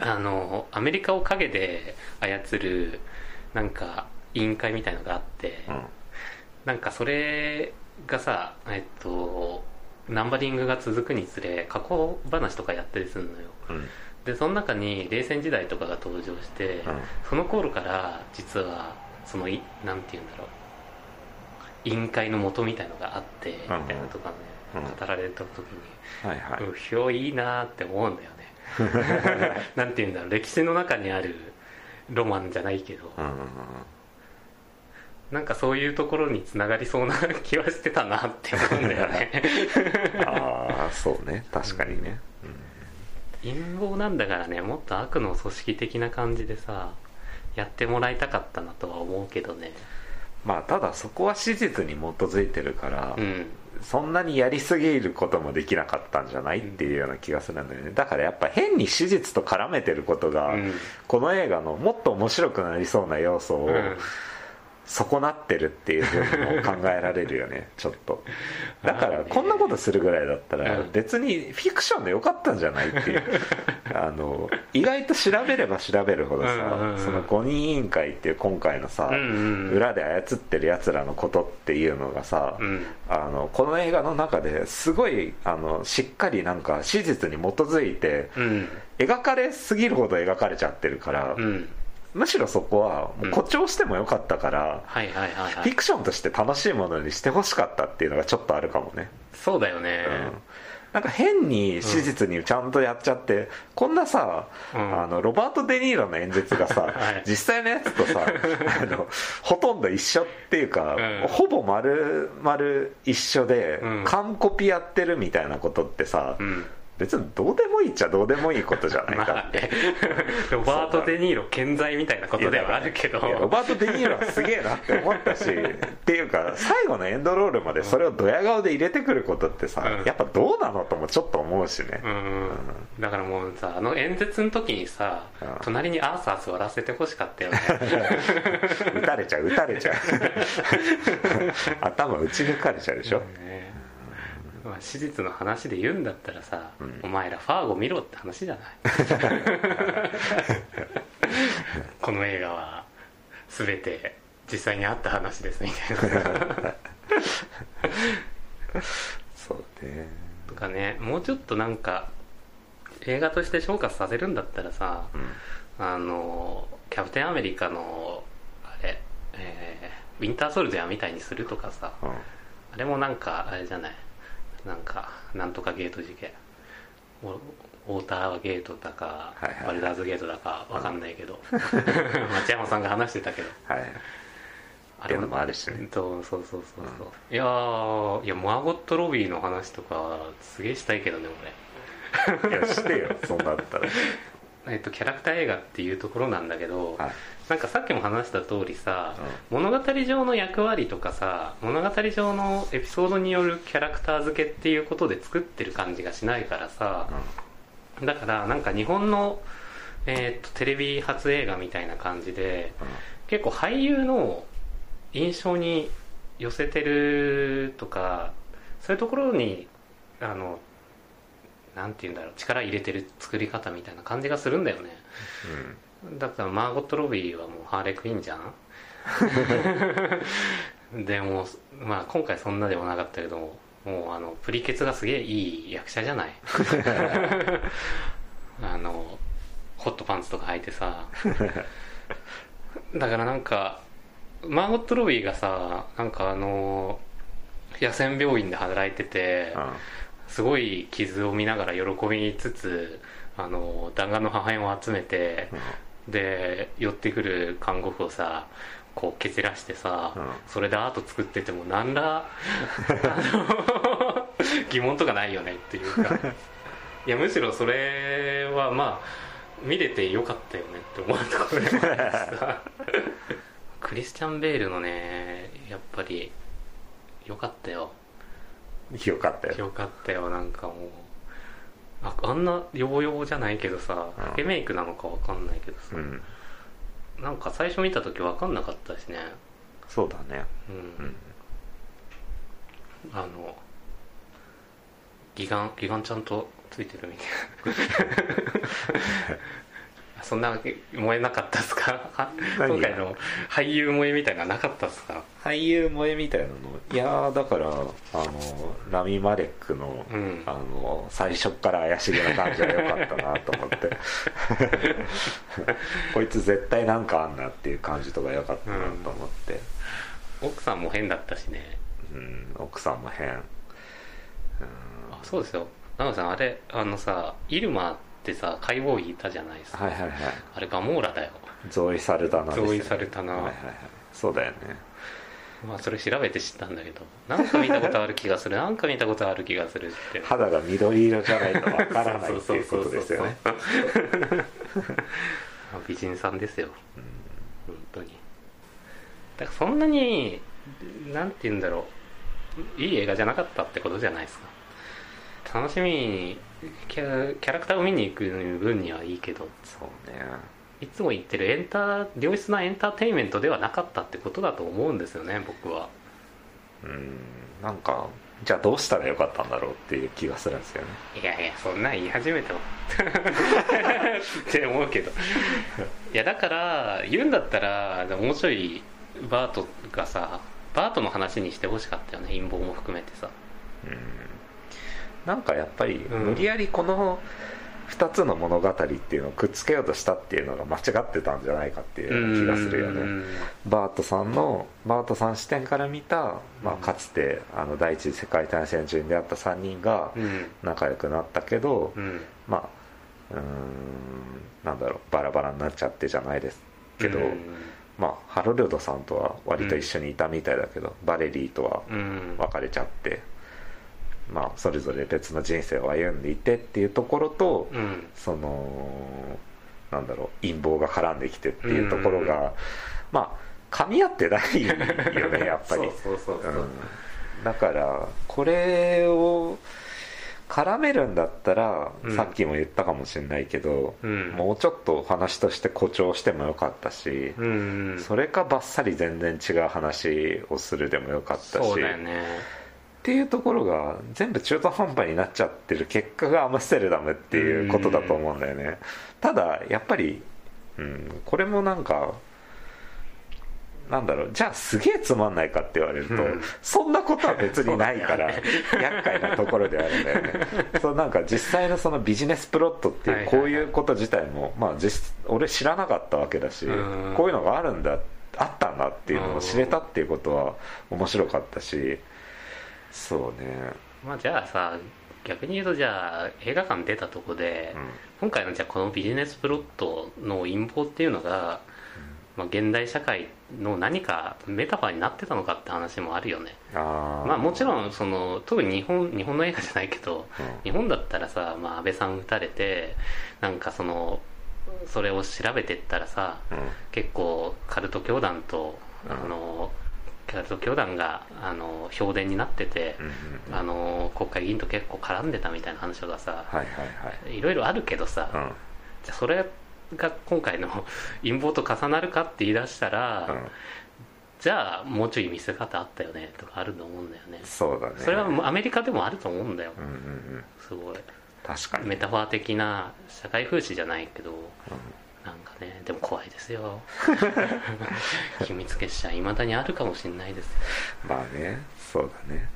あのアメリカを陰で操るなんか委員会みたいのがあって、うん。なんかそれがさえっとナンバリングが続くにつれ過去話とかやったりするのよ。うんでその中に冷戦時代とかが登場して、うん。その頃から実はそのいなんて言うんだろう。委員会の元みたいのがあって、みたいなとかね、うん。語られた時にはいはい、うひょいいなって思うんだよね。なんて言うんだろう。歴史の中にあるロマンじゃないけど、うんうんなんかそういうところにつながりそうな気はしてたなって思うんだよね。うんああそうね。確かにね、陰謀なんだからねもっと悪の組織的な感じでさやってもらいたかったなとは思うけどね。まあただそこは史実に基づいてるから、うん。そんなにやりすぎることもできなかったんじゃないっていうような気がするんだよね。だからやっぱ変に史実と絡めてることが、うん。この映画のもっと面白くなりそうな要素をうん損なってるっていうふうにも考えられるよね ちょっと。だからこんなことするぐらいだったらうん。別にフィクションでよかったんじゃないっていう。あの意外と調べれば調べるほどさ、うんうんうん。その5人委員会っていう今回のさ、うんうん裏で操ってるやつらのことっていうのがさ、うん。あのこの映画の中ですごいあのしっかりなんか史実に基づいてうん。描かれすぎるほど描かれちゃってるから、うんむしろそこは誇張してもよかったから、フィいクションとして楽しいものにしてほしかったっていうのがちょっとあるかもね、そうだよね。うん。なんか変に史実にちゃんとやっちゃって、こんなさ、うん。あのロバート・デ・ニーロの演説がさ、はい。実際のやつとさ あのほとんど一緒っていうか、うん。ほぼ丸々一緒で、うん。完コピやってるみたいなことってさ、うん別にどうでもいいっちゃどうでもいいことじゃないかまあって。ねロバート・デ・ニーロ健在みたいなことではあるけど。ロバート・デ・ニーロはすげえなって思ったしっていうか最後のエンドロールまでそれをドヤ顔で入れてくることってさ、うん。やっぱどうなのともちょっと思うしね、うん。だからもうさあの演説の時にさうん。隣にアーサー座らせてほしかったよね。撃たれちゃう撃たれちゃう。頭打ち抜かれちゃうでしょ、ねまあ、史実の話で言うんだったらさ、うん。お前らファーゴ見ろって話じゃない？この映画は全て実際にあった話ですみたいな。そうね。とかね。もうちょっとなんか映画として昇華させるんだったらさうん。あのキャプテンアメリカのあれ、えーウィンターソルジャーみたいにするとかさうん。あれもなんかあれじゃない？なんかなんとかゲート事件。ウォーターゲートだか、はいはい。バルダーズゲートだかわかんないけど。町山さんが話してたけど。はい。あっていうのもあるしね。そうそうそうそうそう、いやーいやマーゴット・ロビーの話とかすげえしたいけどねいやしてよそんなだったら。俺 えっとキャラクター映画っていうところなんだけど、はいなんかさっきも話した通りさ、物語上の役割とかさ物語上のエピソードによるキャラクター付けっていうことで作ってる感じがしないからさ、だからなんか日本の、えーっとテレビ初映画みたいな感じで結構俳優の印象に寄せてるとかそういうところにあのなんて言うんだろう力入れてる作り方みたいな感じがするんだよねだからマーゴット・ロビーはもうハーレクイーンじゃん？でもまあ今回そんなでもなかったけどもうあのプリケツがすげえいい役者じゃない？あのホットパンツとか履いてさ。だからなんかマーゴット・ロビーがさなんかあの野戦病院で働いてて、うん。すごい傷を見ながら喜びつつあの弾丸の破片を集めて、で寄ってくる看護婦をさこう蹴散らしてさ、うん。それでアート作ってても何ら疑問とかないよねっていうか。いやむしろそれはまあ見れてよかったよねって思うところでさ。クリスチャン・ベールのねやっぱりよかったよ。よかったよ。よかったよなんかもうああんなヨボヨボじゃないけどさうん。メイクなのかわかんないけどさ、うん。なんか最初見た時わかんなかったしね。そうだね。うん、うん。あの義眼義眼ちゃんとついてるみたいな そんな燃えなかったっすか？今回の俳優萌えみたいなのなかったっすか？俳優萌えみたいなのいやーだからあのラミ・マレックの,、うん。あの最初っから怪しげな感じが良かったなと思って。こいつ絶対なんかあんなっていう感じとか良かったなと思って、奥さんも変だったしね。うん奥さんも変、うん、あそうですよ。長野さんあれあのさイルマってさ解剖医いたじゃないですか、はいはいはい。あれガモーラだよ。ゾーイ・サルダナですよゾーイサルダナはいはいはい。そうだよね。まあそれ調べて知ったんだけど。なんか見たことある気がする。なんか見たことある気がするって。肌が緑色じゃないとわからないっていうことですよね。美人さんですよ。本当に。だからそんなになんて言うんだろう。いい映画じゃなかったってことじゃないですか。楽しみにキャキャラクターを見に行く分にはいいけど。そうね。いつも言ってるエンター良質なエンターテインメントではなかったってことだと思うんですよね僕は。うん。なんかじゃあどうしたらよかったんだろうっていう気がするんですよね。いやいやそんなん言い始めても。って思うけど。いやだから言うんだったらもうちょいバートがさバートの話にしてほしかったよね陰謀も含めてさ。うんなんかやっぱりうん。無理やりこの2つの物語っていうのをくっつけようとしたっていうのが間違ってたんじゃないかっていう気がするよね。うん。バートさんのバートさん視点から見た、まあ、うんかつてあの第一次世界大戦中に出会った3人がうん。仲良くなったけど、うん。まあうーんなんだろうバラバラになっちゃってじゃないですけど、うん。まあハロルドさんとは割と一緒にいたみたいだけど、バレリーとはうん。別れちゃって、まあそれぞれ別の人生を歩んでいてっていうところと、うん。そのなんだろう陰謀が絡んできてっていうところが、まあ噛み合ってないよね やっぱり。だからこれを絡めるんだったら、うん。さっきも言ったかもしれないけど、うん。もうちょっと話として誇張してもよかったし、うん。それかバッサリ全然違う話をするでもよかったしそうだよねっていうところが全部中途半端になっちゃってる結果がアムステルダムっていうことだと思うんだよね。ただやっぱり、うん、これもなんかなんだろうじゃあすげえつまんないかって言われると、うん。そんなことは別にないから、厄介なところであるんだよね。そうなんか実際のそのビジネスプロットってはいうこういうこと自体も、まあ実俺知らなかったわけだし、うん。こういうのがあるんだあったんだっていうのを知れたっていうことは面白かったしそうね。まあじゃあさ逆に言うとじゃあ映画館出たとこで、今回のじゃあこのビジネスプロットの陰謀っていうのが、まあ、現代社会の何かメタファーになってたのかって話もあるよね。あー。まあもちろんその特に日本日本の映画じゃないけどうん。日本だったらさ、まあ、安倍さん撃たれてなんかそのそれを調べてったらさうん。結構カルト教団とうんあのカルト教団があの評伝になっててうんうんあの国会議員と結構絡んでたみたいな話がさはいはいはい。いろいろあるけどさ、うん。じゃあそれが今回の 陰謀と重なるかって言い出したら、うん。じゃあもうちょい見せ方あったよねとかあると思うんだよね。そうだね。それはアメリカでもあると思うんだよ。うんうんうん。すごい。確かに。メタファー的な社会風刺じゃないけどなんかねでも怖いですよ。秘密結社いまだにあるかもしれないです。よまあねそうだね。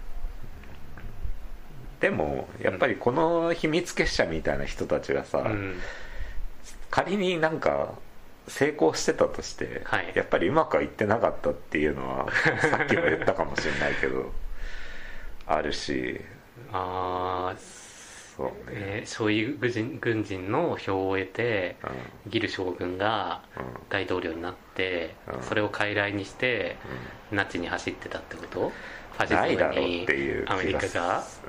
でもやっぱりこの秘密結社みたいな人たちがさ、うん。仮になんか成功してたとして、はい。やっぱりうまくはいってなかったっていうのは さっきも言ったかもしれないけどあるし。ああそう。ね、えー、そういう軍人軍人の票を得てうん。ギル将軍がうん。大統領になって、うん。それを傀儡にして、ナチに走ってたってこと？ファシないだろうズムにっていう気アメリカが？す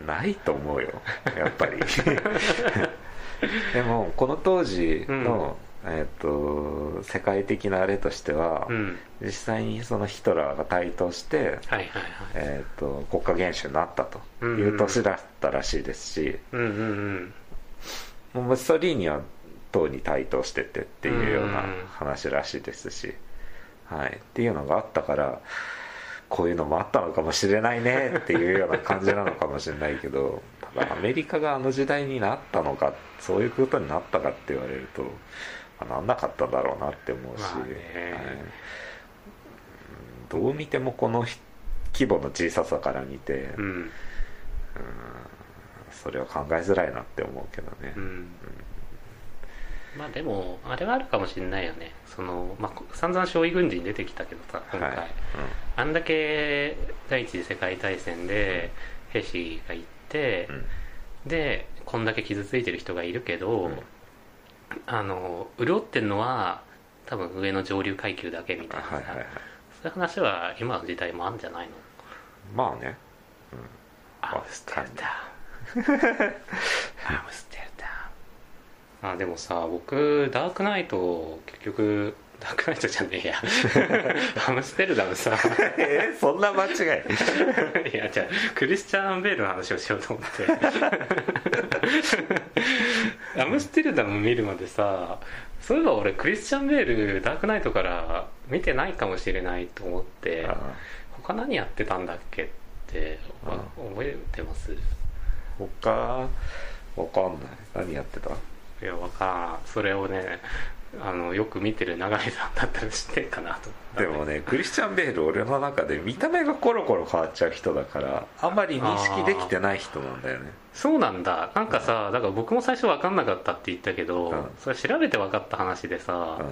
うん、ないと思うよやっぱり。でもこの当時のえっと世界的なあれとしては、うん。実際にそのヒトラーが台頭して、はいはいはい。えっと国家元首になったという年だったらしいですし、うんうんうん。もうムッソリーニは党に台頭しててっていうようなうん話らしいですし、はい、っていうのがあったからこういうのもあったのかもしれないねっていうような感じなのかもしれないけどただアメリカがあの時代になったのかそういうことになったかって言われると、まあなんなかっただろうなって思うし、まあね。はい。どう見てもこの規模の小ささから見て、うん。それは考えづらいなって思うけどね。うん。まあでもあれはあるかもしれないよね。その、まあ、散々少尉軍人出てきたけどさ今回、はい。あんだけ第一次世界大戦で兵士が行って、うん。でこんだけ傷ついてる人がいるけど、うんあの潤ってんのは多分上の上流階級だけみたいな。さ、はいはいはい。そういう話は今の時代もあるんじゃないの？まあね。アムステルダム。アムステルダム。あでもさ僕ダークナイト結局ダークナイトじゃねえや。アムステルダムさ。えそんな間違い。いやじゃあクリスチャン・ベールの話をしようと思ってアムステルダム見るまでさそういえば俺クリスチャン・ベールダークナイトから見てないかもしれないと思ってあ他何やってたんだっけってわ覚えてます？他わかんない。何やってた？いやわからんそれをねあのよく見てる永井さんだったら知ってるかなとで。もねクリスチャン・ベール俺の中で見た目がコロコロ変わっちゃう人だからあんまり認識できてない人なんだよね。そうなんだ。なんかさだから僕も最初分かんなかったって言ったけど、うん。それ調べて分かった話でさ、うん。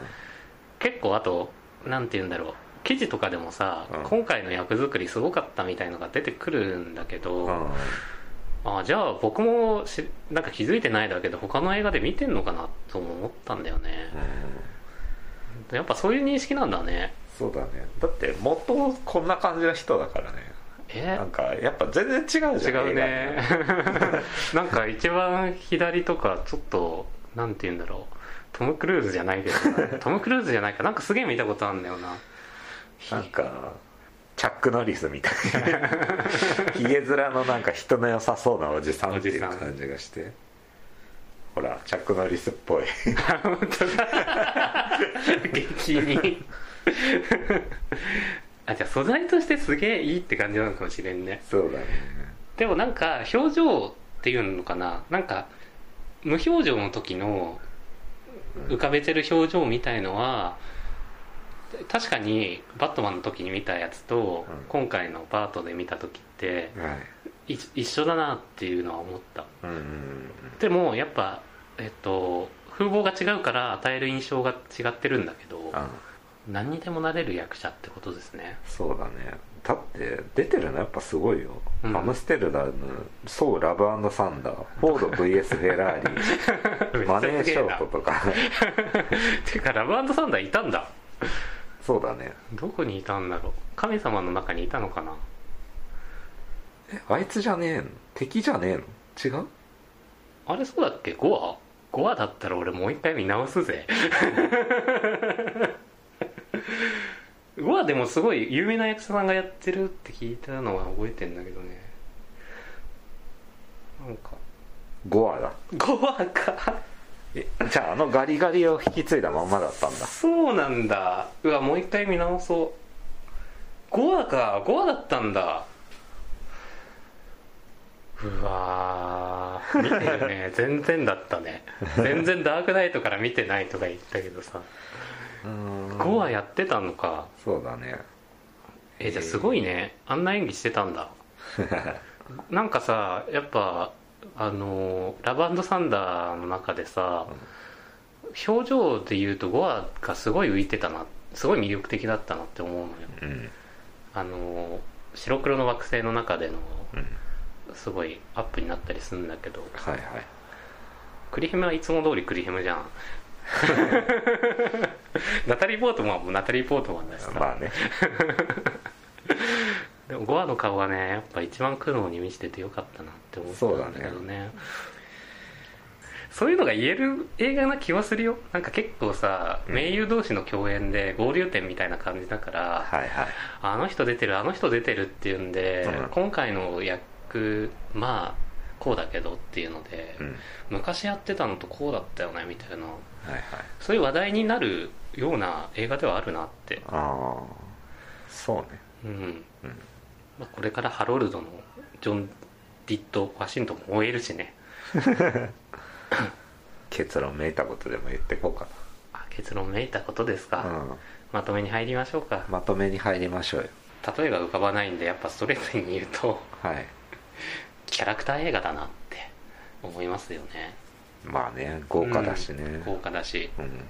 結構あとなんて言うんだろう。記事とかでもさ、うん。今回の役作りすごかったみたいのが出てくるんだけど、うんあじゃあ僕もしなんか気づいてないだけで他の映画で見てんのかなとも思ったんだよね、やっぱそういう認識なんだね。そうだね。だって元こんな感じの人だからね。え？なんかやっぱ全然違うじゃん違うね。映 なんか一番左とかちょっとなんて言うんだろう。トム・クルーズじゃないけど トム・クルーズじゃないか。なんかすげえ見たことあるんだよな。画なんかチャック・ノリスみたいな。ひげ面のなんか人の良さそうなおじさんっていうおじさん。感じがして。ほらチャック・ノリスっぽい。本当だ激にあじゃあ素材としてすげえいいって感じなのかもしれんね。そうだね。でもなんか表情っていうのかな。なんか無表情の時の浮かべてる表情みたいのは確かにバットマンの時に見たやつと、うん。今回のバートで見た時ってはい。い一緒だなっていうのは思った。うんうんでもやっぱえっと風貌が違うから与える印象が違ってるんだけどあ何にでもなれる役者ってことですね。そうだね。だって出てるのやっぱすごいよ、うん。アムステルダムソウラブサンダーフォード VS フェラーリ マネーショートとか。ていうかラブサンダーいたんだそうだね。どこにいたんだろう？神様の中にいたのかな？えあいつじゃねえの？敵じゃねえの？違う？あれそうだっけ？5話 ?5 話だったら俺もう一回見直すぜ。5話でもすごい有名な役者さんがやってるって聞いたのは覚えてんだけどね。なんか。5話だ。5話か。えじゃああのガリガリを引き継いだまんまだったんだ。そうなんだ。うわもう一回見直そう。5話か。5話だったんだ。うわー。見てるね。全然だったね。全然ダークナイトから見てないとか言ったけどさ。うん。5話やってたのか。そうだね。えじゃあすごいね。あんな演技してたんだ。なんかさやっぱあのラブサンダーの中でさ、表情で言うと5話がすごい浮いてたなすごい魅力的だったなって思うのよ。うん。あの白黒の惑星の中でのうん。すごいアップになったりするんだけどはいはい。クリヒムはいつも通りクリヒムじゃん。ナタリー・ポートマンもナタリー・ポートマンだしさ、まあねでも5話の顔がねやっぱ一番苦悩に満ちててよかったなって思ったんだけどね。そういうのが言える映画な気はするよ。なんか結構さうん。盟友同士の共演で合流点みたいな感じだから、はいはい。あの人出てるあの人出てるっていうんで、うん。今回の役まあこうだけどっていうので、うん。昔やってたのとこうだったよねみたいな。はいはい。そういう話題になるような映画ではあるなって。ああそうね。うん、うんまあ、これからハロルドのジョン・ディット・ワシントンも終えるしね。結論めいたことでも言ってこうかあ結論めいたことですか、な、うん、まとめに入りましょうか。まとめに入りましょうよ。例えが浮かばないんでやっぱストレートに言うとはい。キャラクター映画だなって思いますよね。まあね豪華だしね。うん豪華だし。うん。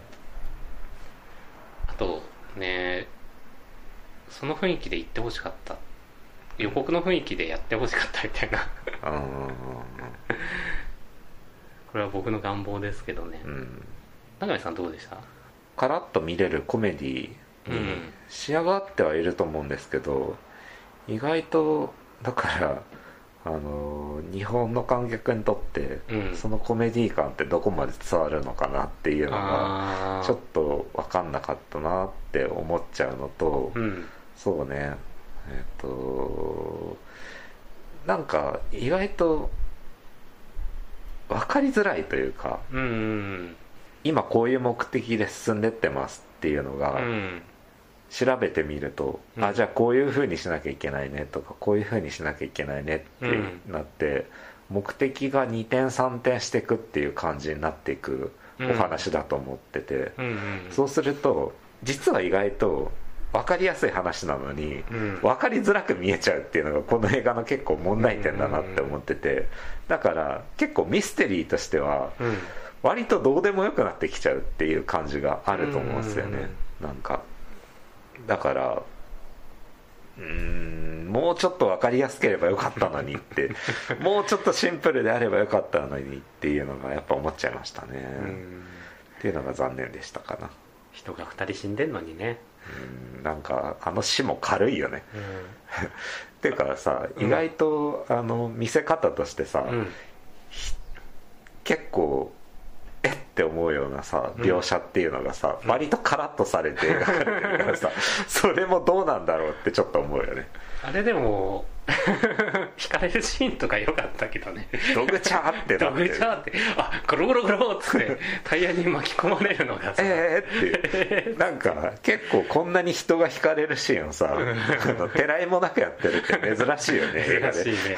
あとねその雰囲気で言ってほしかった予告の雰囲気でやってほしかったみたいな。うんこれは僕の願望ですけどね。うん。うん永井さんどうでした？カラッと見れるコメディにうん仕上がってはいると思うんですけど意外とだからあの日本の観客にとって、うん。そのコメディ感ってどこまで伝わるのかなっていうのがちょっと分かんなかったなって思っちゃうのと、うん。そうねえっ、となんか意外と分かりづらいというかうんうん今こういう目的で進んでってますっていうのが、うん。調べてみると、うん。あじゃあこういうふうにしなきゃいけないねとかこういうふうにしなきゃいけないねってうんなって、目的が2点3点していくっていう感じになっていくお話だと思ってて、うんうん。そうすると実は意外と分かりやすい話なのに、うん。分かりづらく見えちゃうっていうのがこの映画の結構問題点だなって思ってて。だから結構ミステリーとしてはうん。割とどうでもよくなってきちゃうっていう感じがあると思うんですよね、なんか。だからうーんもうちょっと分かりやすければよかったのにって。もうちょっとシンプルであればよかったのにっていうのがやっぱ思っちゃいましたね、うん。っていうのが残念でしたかな。人が2人死んでんのにねうんなんかあの死も軽いよね。うっ ていうかさうん意外と、あの見せ方としてさ、結構えって思うようなさうん。描写っていうのがさ、割とカラッとされて描かれてるからさ それもどうなんだろうってちょっと思うよねあれでも 惹かれるシーンとか良かったけどね。ドグチャーってなドグチャーって。あゴロゴロゴロっつってタイヤに巻き込まれるのがさ、えーって なんか結構こんなに人が惹かれるシーンをさてらいもなくやってるって珍しいよね珍しいね。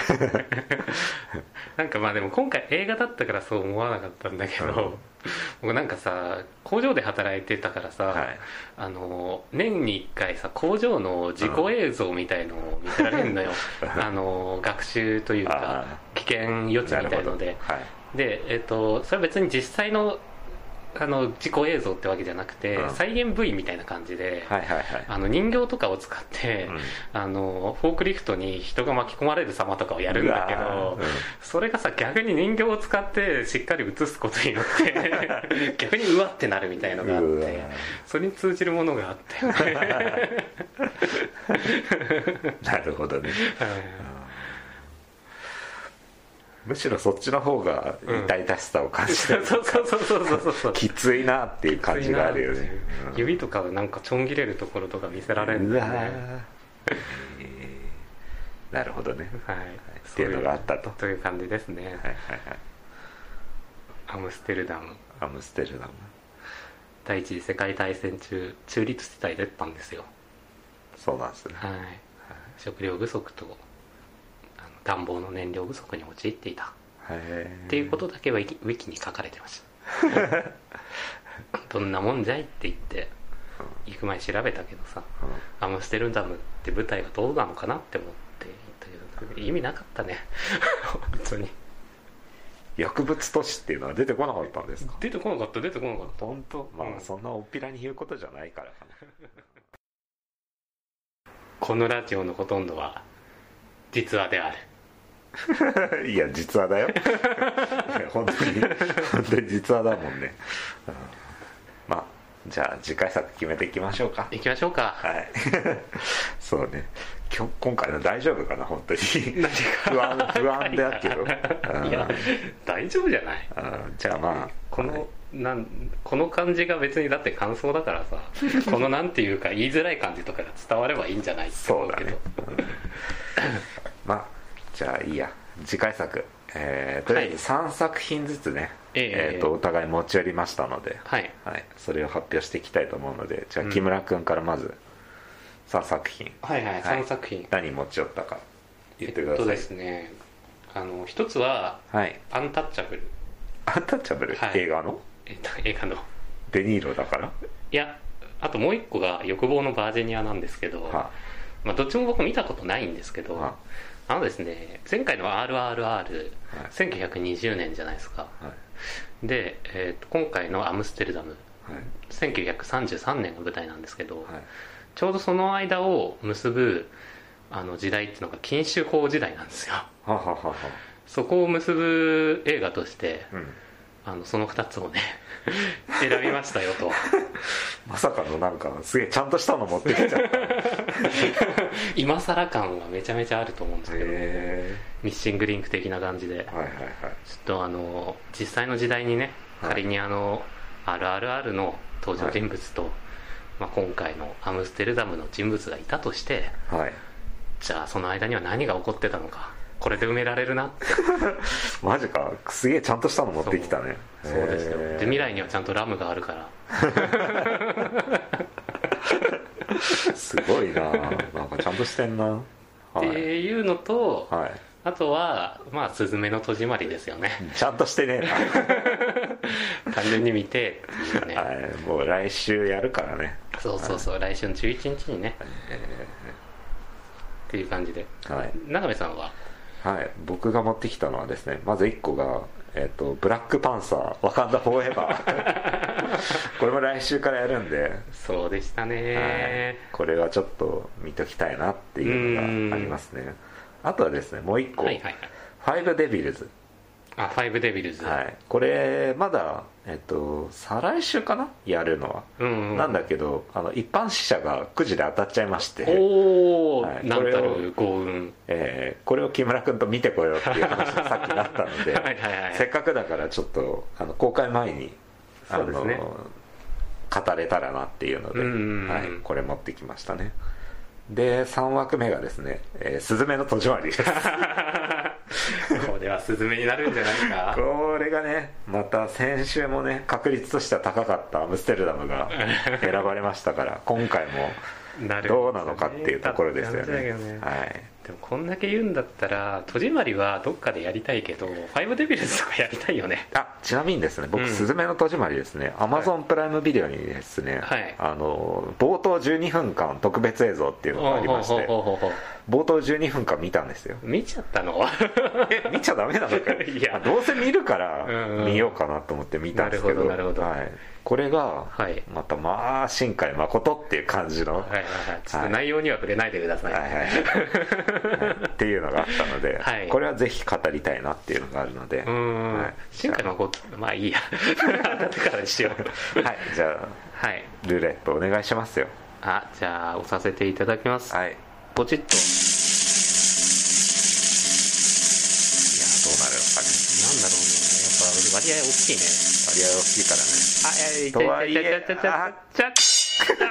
なんかまあでも今回映画だったからそう思わなかったんだけど、僕なんかさ工場で働いてたからさ、はい。あの年に1回さ工場の事故映像みたいのを見せられるのよ、あの学習というかあ危険予知みたいので。はい。で、えっとそれは別に実際のあの事故映像ってわけじゃなくて、うん。再現部位みたいな感じで、はいはいはい。あの人形とかを使って、うん。あのフォークリフトに人が巻き込まれる様とかをやるんだけど、ーうん。それがさ逆に人形を使ってしっかり映すことによって 逆にうわってなるみたいのがあってそれに通じるものがあったよねなるほどねむしろそっちの方が痛々しさを感じてる、そうそうそうそうそうそうそう。きついなっていう感じがあるよね、うん指とかなんかちょん切れるところとか見せられるんだよね。ーえー。なるほどね。はい。っていうのがあったと。という感じですね、はいはいはい。アムステルダム。アムステルダム。第一次世界大戦中中立地帯だったんですよ。そうなんですね。はい。食料不足と暖房の燃料不足に陥っていた。へっていうことだけはウィキに書かれてました どんなもんじゃいって言って行く前に調べたけどさアムステルダムって舞台がどうなのかなって思って行ったけど意味なかったね。本当に。薬物都市っていうのは出てこなかったんですか？出てこなかった出てこなかった。本当？まあ、うん。そんなおっぴらに言うことじゃないから。かこのラジオのほとんどは実話である。な いや実話だよ。本当に本当に実話だもんね、うん。まあじゃあ次回作決めていきましょうか。行きましょうか。はい。そうね。今今日今回の大丈夫かな本当に。何不安不安だけど。うんいや大丈夫じゃない？うん。じゃあまあこのなんこの感じが別にだって感想だからさこのなんていうか言いづらい感じとかが伝わればいいんじゃないそうだね。まあじゃあいいや。次回作。えーとりあえず3作品ずつね、えええーとお互い持ち寄りましたので、はい。はい、それを発表していきたいと思うのでじゃあうん。木村君からまず3作品、はいはい3作品。何持ち寄ったか言ってください、えっとですねあの一つははい「アンタッチャブル。アンタッチャブル、はい。映画の」えっと映画の。デニーロだから？いやあともう一個が「欲望のバージニア」なんですけど、はまあ、どっちも僕見たことないんですけど、はあのですね前回の「RRR」1920年じゃないですか。はい。で、えーと今回の「アムステルダム」はい。1933年が舞台なんですけど、はい。ちょうどその間を結ぶあの時代っていうのが禁酒法時代なんですよ。はははは。そこを結ぶ映画としてうんあのその2つをね 選びましたよと。まさかのなんかすげえちゃんとしたの持ってきちゃった。へ 今更感はめちゃめちゃあると思うんですけど、えミッシングリンク的な感じで。はいはいはい。ちょっとあの実際の時代にねはい。仮にあの「RRR」の登場人物と、まあ、今回のアムステルダムの人物がいたとしてはい。じゃあその間には何が起こってたのかこれで埋められるな。っ てマジか。すげえちゃんとしたの持ってきたね。そうですよ。で未来にはちゃんとラムがあるから。すごいな。なんかちゃんとしてんな。はってい、いうのとはい、あとはまあ「すずめの戸締まり」ですよね。ちゃんとしてね 単純に見てってねえな、はい、もう来週やるからね。そうそうそう。来週の11日にね。っていう感じで。はい、永部さんは？はい、僕が持ってきたのはですねまず1個が、えっとブラックパンサーワカンダフォーエバーこれも来週からやるんで、そうでしたはい。ね、これはちょっと見ときたいなっていうのがありますね。あとはですねもう1個、ファイブデビルズあファイブデビルズ、はい、これまだ、えっと、再来週かな？やるのは、うんうん。なんだけどあの一般死者がくじで当たっちゃいまして、おお、はい。なんたる幸運。えーこれを木村君と見てこようっていう話が さっきなったのではいせっかくだからちょっとあの公開前にあのそうですね。語れたらなっていうので、うんうんうん。はい、これ持ってきましたね。で3枠目がですね「えずめの戸締まり」です これはスズメになるんじゃないか？これがねまた先週もね確率としては高かったアムステルダムが 選ばれましたから今回もどうなのかっていうところですよね。ね。はい。でもこんだけ言うんだったら戸締まりはどっかでやりたいけどファイブデビルズとかやりたいよね。あちなみにですね僕「うん。すずめの戸締まり」ですね。アマゾンプライムビデオにですね、はい。あの冒頭12分間特別映像っていうのがありまして冒頭12分間見たんですよ。う見ちゃったの？え見ちゃダメなのか いや。まあどうせ見るからうんうん。見ようかなと思って見たんですけど。なるほどなるほど。はい、これがはい。またまあ新海誠っていう感じの、はいはいはい。ちょっと内容には触れないでください、はいはいはい。っていうのがあったので、はい。これはぜひ語りたいなっていうのがあるので、うーん、はい。新海誠まあいいや。後からにしよう。はい。じゃあはい。ルーレットお願いしますよ。あじゃあ押させていただきます、はいポチッと。どうなるのかねなんだろうねやっぱ割合大きいね。割合大きいからね。あいやとはいえちゃちゃちゃちゃちゃ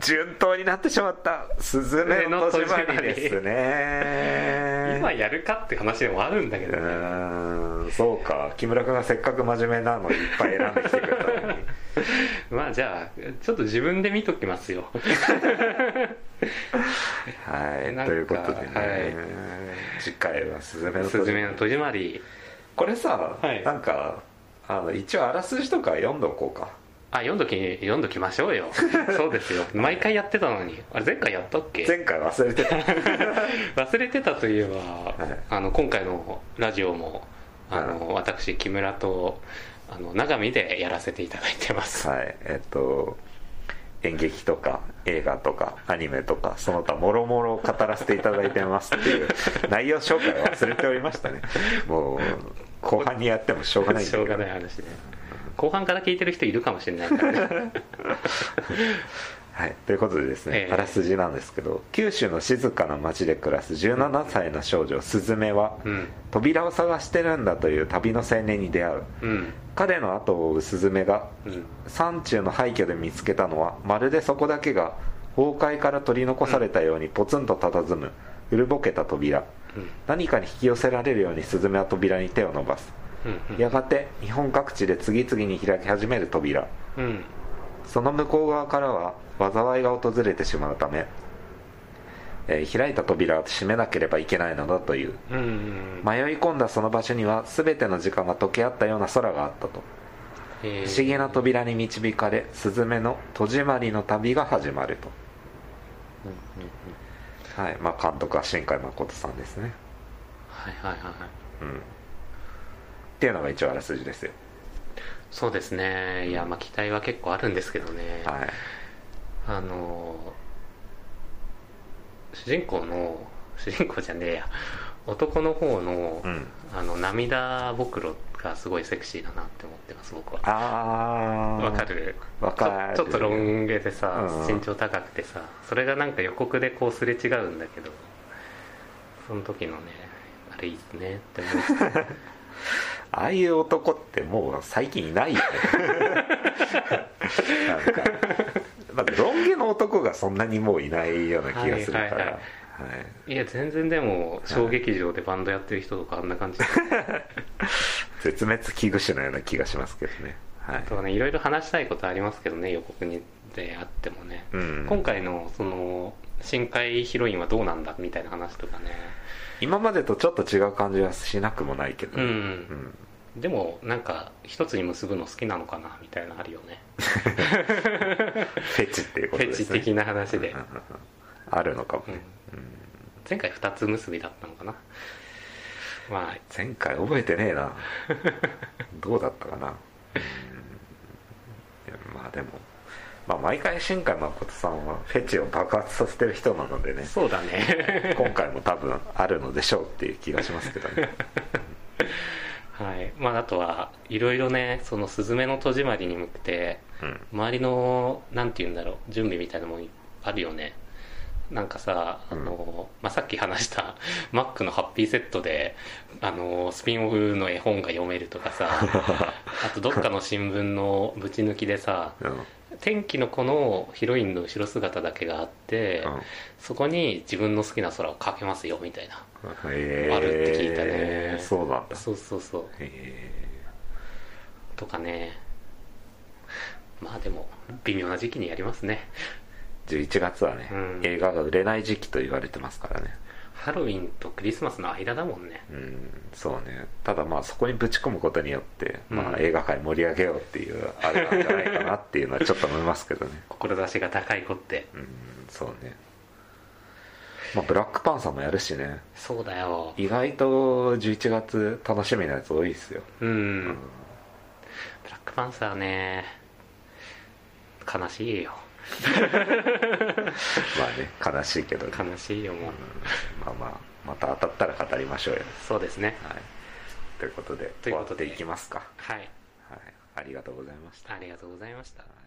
順当になってしまった。スズメの戸締まりですね。今やるかって話でもあるんだけうどね。ーんそうか。木村君がせっかく真面目なのにいっぱい選んできてくれたのに まあじゃあちょっと自分で見ときますよ。はいということでね、はい。次回はスズメの「すずめの戸締まり。これさ、はい。なんかあの一応あらすじとか読んどこうか」あ読んどき読んどきましょうよ。そうですよ。毎回やってたのに。あれ前回やったっけ？前回忘れてた。忘れてたといえば、はい。あの今回のラジオもあの、私木村とあの長見でやらせていただいてます、はい。えっと演劇とか映画とかアニメとかその他もろもろ語らせていただいてますっていう 内容紹介を忘れておりましたね。もう後半にやってもしょうがないしょうがない話で後半から聞いてる人いるかもしれないからね はい、ということでですね、ええ。あらすじなんですけど九州の静かな町で暮らす17歳の少女スズメは、うん。扉を探してるんだという旅の青年に出会う。うん。彼の後を追うスズメがうん。山中の廃墟で見つけたのはまるでそこだけが崩壊から取り残されたようにポツンと佇む古ぼけた扉。うん。何かに引き寄せられるようにスズメは扉に手を伸ばす。うん。やがて日本各地で次々に開き始める扉。うん。その向こう側からは災いが訪れてしまうため、えー開いた扉を閉めなければいけないのだという。うん。うん迷い込んだその場所には全ての時間が溶け合ったような空があったと。えー。不思議な扉に導かれスズメの戸締まりの旅が始まると。はい。まあ監督は新海誠さんですね。はいはいはいはい。うん。っていうのが一応あらすじですよ。そうですね。いやまあ期待は結構あるんですけどね、はいあの主人公の主人公じゃねえや。男の方の,、うん。あの涙袋がすごいセクシーだなって思ってます僕は。ああわかる？わかる。ちょっとロン毛でさ、うん。身長高くてさそれがなんか予告でこうすれ違うんだけどその時のねあれいいっすねって思いつつああいう男ってもう最近いないよね。なんか、まあ、ロン毛の男がそんなにもういないような気がするから、はいはいはい。はい。いや全然でも小劇場でバンドやってる人とかあんな感じ 絶滅危惧種のような気がしますけどね。はい。あとはねいろいろ話したいことありますけどね予告にであってもね、うん。今回のその深海ヒロインはどうなんだみたいな話とかね。今までとちょっと違う感じはしなくもないけどね、うん。うんでもなんか一つに結ぶの好きなのかなみたいなのあるよね。フェチっていうフことですね。ェチ的な話で、あるのかもね、うん。前回二つ結びだったのかな。まあ。前回覚えてねえな。どうだったかな、うん。まあでも。まあ毎回新海誠さんはフェチを爆発させてる人なのでね。そうだね。今回も多分あるのでしょうっていう気がしますけどね はい。まああとはいろいろねそのスズメの戸締まりに向けてうん。周りのなんて言うんだろう準備みたいなもんあるよね。なんかさあの、まあ、さっき話した マックのハッピーセットであのスピンオフの絵本が読めるとかさ あとどっかの新聞のぶち抜きでさうん。天気の子のヒロインの後ろ姿だけがあって、うん。そこに自分の好きな空を描けますよみたいなあるって聞いたね。そうなんだ。そうそうそう。へとかね。まあでも微妙な時期にやりますね。え11月はね、うん。映画が売れない時期と言われてますからね。ハロウィンとクリスマスの間だもんね。うんそうね。ただまあそこにぶち込むことによって、まあ、うん映画界盛り上げようっていうあれなんじゃないかなっていうのはちょっと思いますけどね。志が高い子って。うんそうねまあブラックパンサーもやるしね。そうだよ。意外と11月楽しみなやつ多いですよ。うん、ブラックパンサーね悲しいよ。まあね悲しいけど。ね、悲しいよもう。まあまあまた当たったら語りましょうよ。そうですね。はい。ということでということで。終わっていきますか。はい。はい。ありがとうございました。ありがとうございました。はい